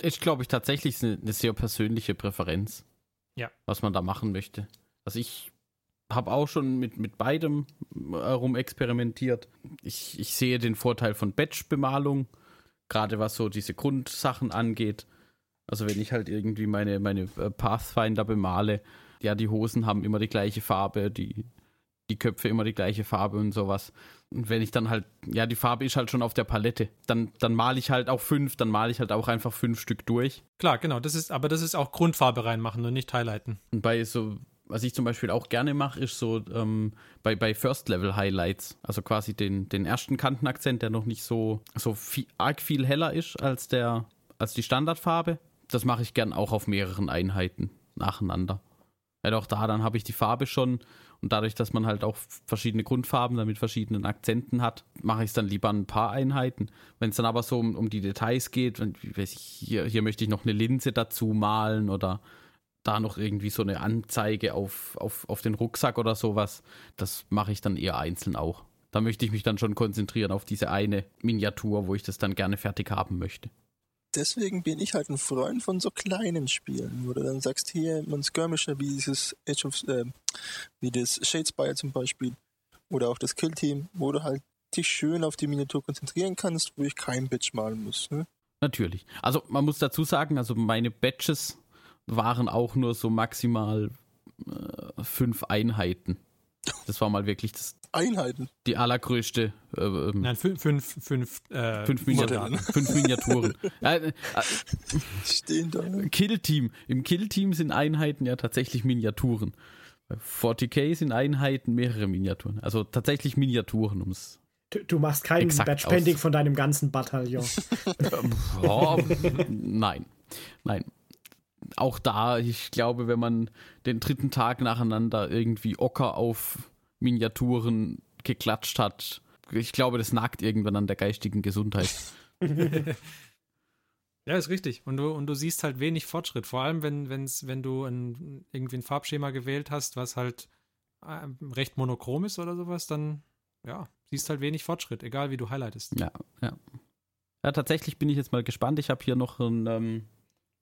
ich glaube ich tatsächlich eine, eine sehr persönliche Präferenz.
Ja.
Was man da machen möchte. Also ich habe auch schon mit, mit beidem herum experimentiert. Ich, ich sehe den Vorteil von Batch-Bemalung, gerade was so diese Grundsachen angeht. Also wenn ich halt irgendwie meine, meine äh, Pathfinder bemale, ja, die Hosen haben immer die gleiche Farbe, die, die Köpfe immer die gleiche Farbe und sowas. Und wenn ich dann halt, ja, die Farbe ist halt schon auf der Palette, dann, dann male ich halt auch fünf, dann male ich halt auch einfach fünf Stück durch.
Klar, genau, das ist, aber das ist auch Grundfarbe reinmachen und nicht highlighten.
Und bei so was ich zum Beispiel auch gerne mache, ist so ähm, bei, bei First-Level-Highlights, also quasi den, den ersten Kantenakzent, der noch nicht so, so viel, arg viel heller ist als, der, als die Standardfarbe. Das mache ich gern auch auf mehreren Einheiten nacheinander. Weil auch da, dann habe ich die Farbe schon und dadurch, dass man halt auch verschiedene Grundfarben dann mit verschiedenen Akzenten hat, mache ich es dann lieber ein paar Einheiten. Wenn es dann aber so um, um die Details geht, wenn, ich, hier, hier möchte ich noch eine Linse dazu malen oder da noch irgendwie so eine Anzeige auf, auf, auf den Rucksack oder sowas, das mache ich dann eher einzeln auch. Da möchte ich mich dann schon konzentrieren auf diese eine Miniatur, wo ich das dann gerne fertig haben möchte.
Deswegen bin ich halt ein Freund von so kleinen Spielen, wo du dann sagst, hier man Skirmisher wie dieses Age of, äh, wie das Shadespire zum Beispiel oder auch das Kill Team, wo du halt dich schön auf die Miniatur konzentrieren kannst, wo ich kein Bitch malen muss. Ne?
Natürlich. Also man muss dazu sagen, also meine Batches waren auch nur so maximal äh, fünf Einheiten. Das war mal wirklich das.
Einheiten?
Die allergrößte.
Äh, ähm, Nein, fünf, fünf, fünf,
äh, fünf, Miniaturen. fünf Miniaturen. äh,
Stehen da.
Kill-Team. Im Kill-Team sind Einheiten ja tatsächlich Miniaturen. Bei 40k sind Einheiten mehrere Miniaturen. Also tatsächlich Miniaturen, um es
Du, du, machst kein Batch-Pending von deinem ganzen Bataillon.
oh, nein. Nein auch da, ich glaube, wenn man den dritten Tag nacheinander irgendwie Ocker auf Miniaturen geklatscht hat, ich glaube, das nagt irgendwann an der geistigen Gesundheit.
Ja, ist richtig. Und du, und du siehst halt wenig Fortschritt. Vor allem, wenn, wenn's, wenn du ein, irgendwie ein Farbschema gewählt hast, was halt äh, recht monochrom ist oder sowas, dann ja, siehst halt wenig Fortschritt, egal wie du highlightest.
Ja, ja. Ja, tatsächlich bin ich jetzt mal gespannt. Ich habe hier noch einen, ähm,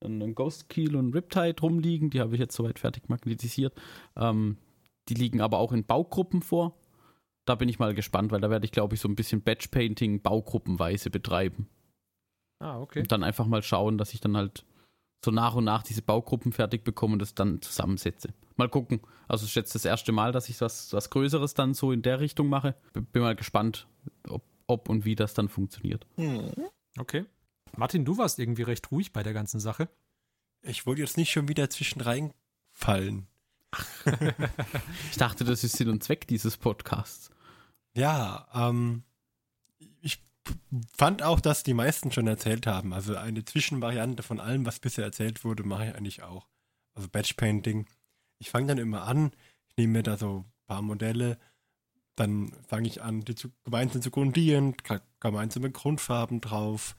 einen Ghost Keel und Riptide rumliegen. Die habe ich jetzt soweit fertig magnetisiert. Ähm, die liegen aber auch in Baugruppen vor. Da bin ich mal gespannt, weil da werde ich, glaube ich, so ein bisschen Batch-Painting baugruppenweise betreiben.
Ah, okay.
Und dann einfach mal schauen, dass ich dann halt so nach und nach diese Baugruppen fertig bekomme und das dann zusammensetze. Mal gucken. Also es ist jetzt das erste Mal, dass ich was, was Größeres dann so in der Richtung mache. Bin mal gespannt, ob, ob und wie das dann funktioniert.
Hm.
Okay. Martin, du warst irgendwie recht ruhig bei der ganzen Sache.
Ich wollte jetzt nicht schon wieder zwischen reinfallen.
Ich dachte, das ist Sinn und Zweck dieses Podcasts.
Ja, ähm, ich fand auch, dass die meisten schon erzählt haben. Also eine Zwischenvariante von allem, was bisher erzählt wurde, mache ich eigentlich auch. Also Batch Painting. Ich fange dann immer an, ich nehme mir da so ein paar Modelle, dann fange ich an, die zu, gemeinsam zu grundieren, gemeinsame Grundfarben drauf,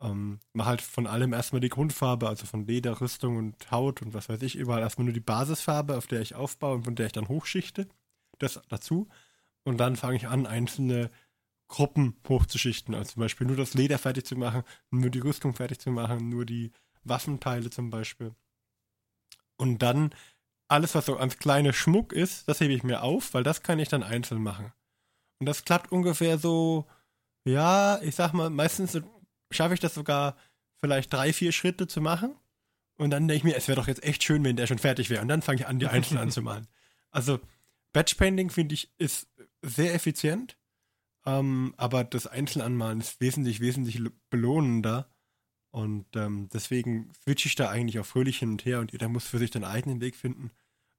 ähm, mache halt von allem erstmal die Grundfarbe, also von Leder, Rüstung und Haut und was weiß ich, überall erstmal nur die Basisfarbe, auf der ich aufbaue und von der ich dann hochschichte. Das dazu. Und dann fange ich an, einzelne Gruppen hochzuschichten. Also zum Beispiel nur das Leder fertig zu machen, nur die Rüstung fertig zu machen, nur die Waffenteile zum Beispiel. Und dann alles, was so ans kleine Schmuck ist, das hebe ich mir auf, weil das kann ich dann einzeln machen. Und das klappt ungefähr so, ja, ich sag mal, meistens so schaffe ich das sogar vielleicht drei, vier Schritte zu machen. Und dann denke ich mir, es wäre doch jetzt echt schön, wenn der schon fertig wäre. Und dann fange ich an, die einzeln anzumalen. Also Batch-Painting, finde ich, ist sehr effizient. Ähm, aber das Einzelanmalen ist wesentlich, wesentlich belohnender. Und ähm, deswegen switche ich da eigentlich auch fröhlich hin und her und jeder muss für sich den eigenen Weg finden.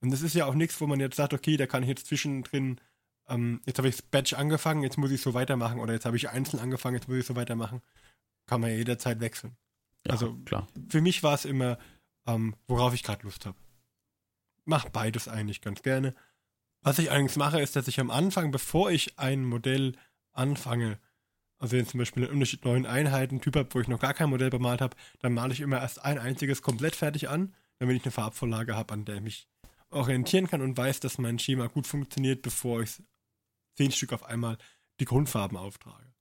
Und das ist ja auch nichts, wo man jetzt sagt, okay, da kann ich jetzt zwischendrin, ähm, jetzt habe ich das Batch angefangen, jetzt muss ich so weitermachen oder jetzt habe ich einzeln angefangen, jetzt muss ich so weitermachen. Kann man ja jederzeit wechseln.
Ja,
Also-
klar.
Für mich war es immer, ähm, worauf ich gerade Lust habe. Mach beides eigentlich ganz gerne. Was ich allerdings mache, ist, dass ich am Anfang, bevor ich ein Modell anfange, also wenn ich zum Beispiel einen neuen Einheiten Typ habe, wo ich noch gar kein Modell bemalt habe, dann male ich immer erst ein einziges komplett fertig an, damit ich eine Farbvorlage habe, an der ich mich orientieren kann und weiß, dass mein Schema gut funktioniert, bevor ich zehn Stück auf einmal die Grundfarben auftrage.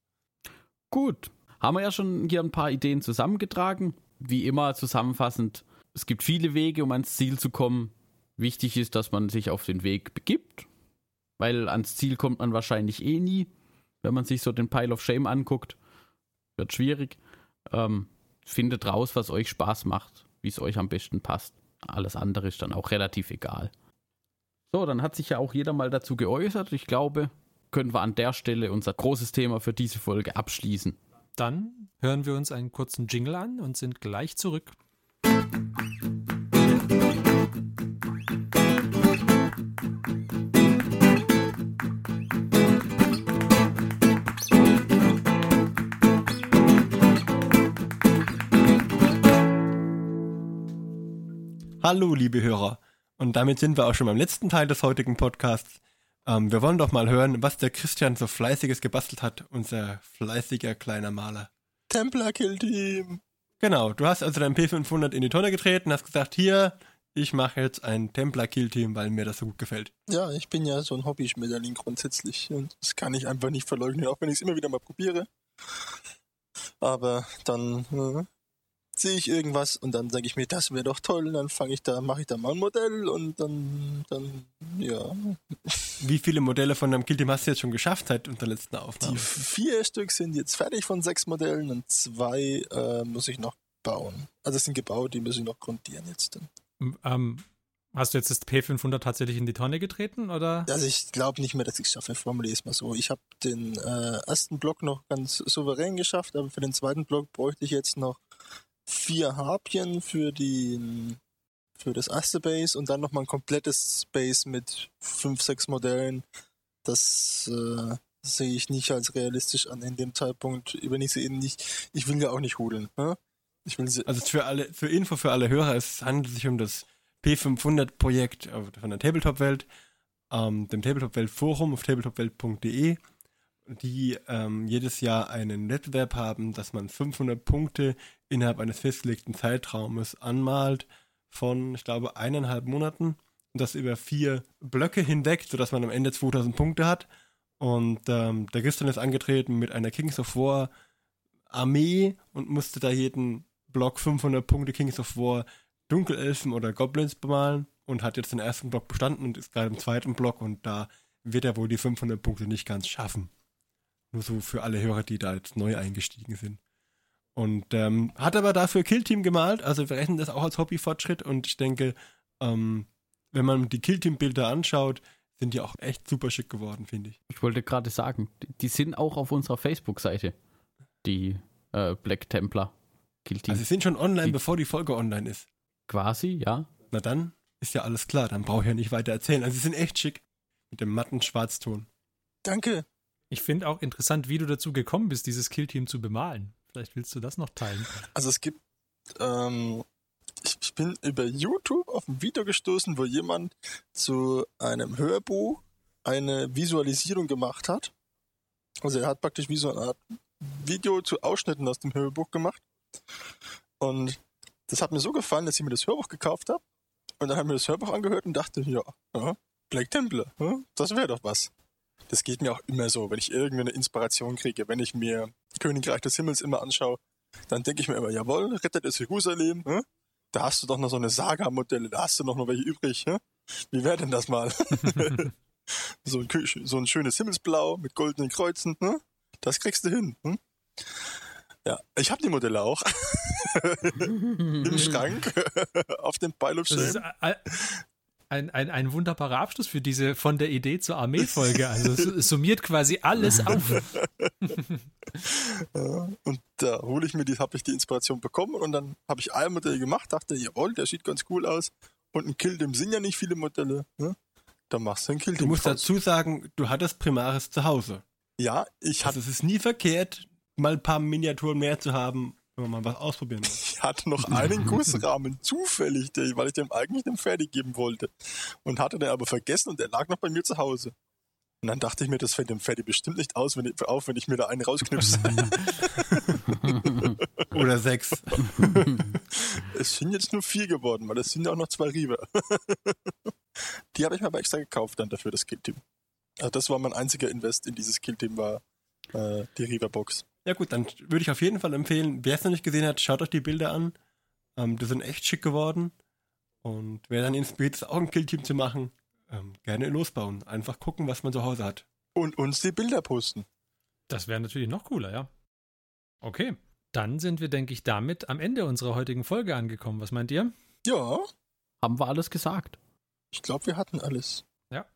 Gut. Haben wir ja schon hier ein paar Ideen zusammengetragen. Wie immer zusammenfassend, es gibt viele Wege, um ans Ziel zu kommen. Wichtig ist, dass man sich auf den Weg begibt, weil ans Ziel kommt man wahrscheinlich eh nie. Wenn man sich so den Pile of Shame anguckt, wird schwierig. Ähm, findet raus, was euch Spaß macht, wie es euch am besten passt. Alles andere ist dann auch relativ egal. So, dann hat sich ja auch jeder mal dazu geäußert. Ich glaube, können wir an der Stelle unser großes Thema für diese Folge abschließen.
Dann hören wir uns einen kurzen Jingle an und sind gleich zurück.
Hallo, liebe Hörer. Und damit sind wir auch schon beim letzten Teil des heutigen Podcasts. Ähm, wir wollen doch mal hören, was der Christian so fleißiges gebastelt hat, unser fleißiger kleiner Maler.
Templar Kill Team.
Genau, du hast also dein P500 in die Tonne getreten, hast gesagt, hier, ich mache jetzt ein Templar-Kill-Team, weil mir das so gut gefällt.
Ja, ich bin ja so ein Hobby-Schmetterling grundsätzlich und das kann ich einfach nicht verleugnen, auch wenn ich es immer wieder mal probiere. Aber dann äh, sehe ich irgendwas und dann sage ich mir, das wäre doch toll, und dann fange ich da, mache ich da mal ein Modell und dann, dann, ja.
Wie viele Modelle von deinem Kill-Team hast du jetzt schon geschafft seit unserer letzten
Die
Aufnahme?
vier Stück sind jetzt fertig von sechs Modellen und zwei äh, muss ich noch bauen. Also es sind gebaut, die muss ich noch grundieren jetzt. Dann.
Ähm, hast du jetzt das P500 tatsächlich in die Tonne getreten oder?
Also ich glaube nicht mehr, dass ich es schaffe. Formuliere es mal so. Ich habe den äh, ersten Block noch ganz souverän geschafft, aber für den zweiten Block bräuchte ich jetzt noch vier Harpien für die für das erste Base und dann nochmal ein komplettes Base mit fünf, sechs Modellen. Das äh, sehe ich nicht als realistisch an in dem Zeitpunkt. Wenn ich sie eben nicht, ich will ja auch nicht hudeln. Ne? Ich will sie.
Also für alle, für Info für alle Hörer, es handelt sich um das P500-Projekt von der Tabletop-Welt, ähm, dem Tabletop-Welt-Forum auf tabletopwelt.de, die ähm, jedes Jahr einen Wettbewerb haben, dass man 500 Punkte innerhalb eines festgelegten Zeitraumes anmalt von, ich glaube, eineinhalb Monaten und das über vier Blöcke hinweg, sodass man am Ende 2000 Punkte hat. Und ähm, der Christian ist angetreten mit einer Kings of War Armee und musste da jeden Block 500 Punkte Kings of War Dunkelelfen oder Goblins bemalen und hat jetzt den ersten Block bestanden und ist gerade im zweiten Block und da wird er wohl die 500 Punkte nicht ganz schaffen. Nur so für alle Hörer, die da jetzt neu eingestiegen sind. Und ähm, hat aber dafür Killteam gemalt, also wir rechnen das auch als Hobbyfortschritt und ich denke, ähm, wenn man die Killteam-Bilder anschaut, sind die auch echt super schick geworden, finde ich.
Ich wollte gerade sagen, die sind auch auf unserer Facebook-Seite, die äh, Black Templar
Killteam. Also sie sind schon online, die, bevor die Folge online ist.
Quasi, ja.
Na dann ist ja alles klar, dann brauche ich ja nicht weiter erzählen. Also sie sind echt schick mit dem matten Schwarzton.
Danke.
Ich finde auch interessant, wie du dazu gekommen bist, dieses Killteam zu bemalen. Vielleicht willst du das noch teilen.
Also es gibt, ähm, ich, ich bin über YouTube auf ein Video gestoßen, wo jemand zu einem Hörbuch eine Visualisierung gemacht hat. Also er hat praktisch wie so eine Art Video zu Ausschnitten aus dem Hörbuch gemacht. Und das hat mir so gefallen, dass ich mir das Hörbuch gekauft habe. Und dann habe ich mir das Hörbuch angehört und dachte, ja, ja Black Templar, das wäre doch was. Das geht mir auch immer so, wenn ich irgendeine Inspiration kriege, wenn ich mir Königreich des Himmels immer anschaue, dann denke ich mir immer, jawohl, rettet es Jerusalem, hm? da hast du doch noch so eine Saga-Modelle, da hast du noch, noch welche übrig. Hm? Wie wäre denn das mal? so, ein, so, ein, schönes Himmelsblau mit goldenen Kreuzen, hm? das kriegst du hin. Hm? Ja, ich habe die Modelle auch im Schrank auf dem Pile of Shame
ein, ein, ein wunderbarer Abschluss für diese von der Idee zur Armee-Folge. Also es summiert quasi alles auf.
ja, und da hole ich mir die, habe ich die Inspiration bekommen und dann habe ich ein Modell gemacht, dachte, jawohl, der sieht ganz cool aus. Und ein Kill, dem sind ja nicht viele Modelle. Ne? Dann machst du ein Kill.
Du musst draus. dazu sagen, du hattest Primaris zu Hause.
Ja, ich
hatte. Also es ist nie verkehrt, mal ein paar Miniaturen mehr zu haben, wenn man mal was ausprobieren muss.
Ich hatte noch einen Gussrahmen zufällig, weil ich dem eigentlich dem Ferdi geben wollte. Und hatte den aber vergessen und der lag noch bei mir zu Hause. Und dann dachte ich mir, das fällt dem Ferdi bestimmt nicht aus, wenn ich, auf, wenn ich mir da einen rausknipse.
Oder sechs.
es sind jetzt nur vier geworden, weil es sind ja auch noch zwei Riebe. Die habe ich mir aber extra gekauft dann dafür, das Killteam. Also das war mein einziger Invest in dieses Killteam, war äh, die Riva-Box.
Ja gut, dann würde ich auf jeden Fall empfehlen, wer es noch nicht gesehen hat, schaut euch die Bilder an. Ähm, die sind echt schick geworden. Und wer dann inspiriert ist, auch ein Killteam zu machen, ähm, gerne losbauen. Einfach gucken, was man zu Hause hat.
Und uns die Bilder posten.
Das wäre natürlich noch cooler, ja. Okay, dann sind wir, denke ich, damit am Ende unserer heutigen Folge angekommen. Was meint ihr?
Ja.
Haben wir alles gesagt?
Ich glaube, wir hatten alles.
Ja.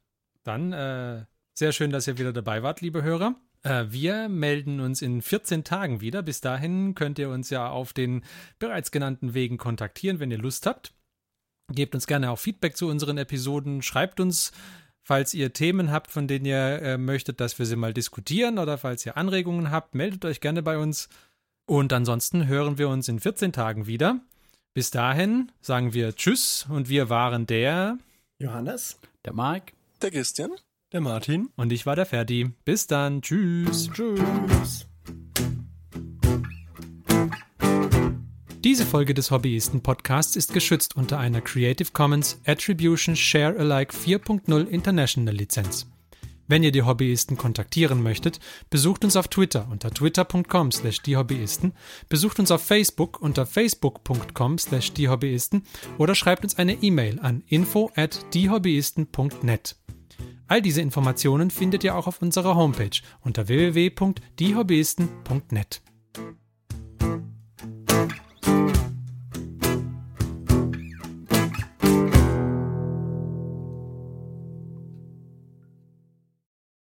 Dann äh, sehr schön, dass ihr wieder dabei wart, liebe Hörer. Äh, wir melden uns in 14 Tagen wieder. Bis dahin könnt ihr uns ja auf den bereits genannten Wegen kontaktieren, wenn ihr Lust habt. Gebt uns gerne auch Feedback zu unseren Episoden. Schreibt uns, falls ihr Themen habt, von denen ihr äh, möchtet, dass wir sie mal diskutieren oder falls ihr Anregungen habt, meldet euch gerne bei uns. Und ansonsten hören wir uns in 14 Tagen wieder. Bis dahin sagen wir Tschüss und wir waren der
Johannes,
der Mike,
der Christian
der Martin.
Und ich war der Ferdi. Bis dann. Tschüss.
Tschüss.
Diese Folge des Hobbyisten Podcasts ist geschützt unter einer Creative Commons Attribution Share Alike 4.0 International Lizenz. Wenn ihr die Hobbyisten kontaktieren möchtet, besucht uns auf Twitter unter twitter.com slash diehobbyisten, besucht uns auf Facebook unter facebook.com slash diehobbyisten oder schreibt uns eine E-Mail an info at diehobbyisten.net. All diese Informationen findet ihr auch auf unserer Homepage unter www.diehobbyisten.net.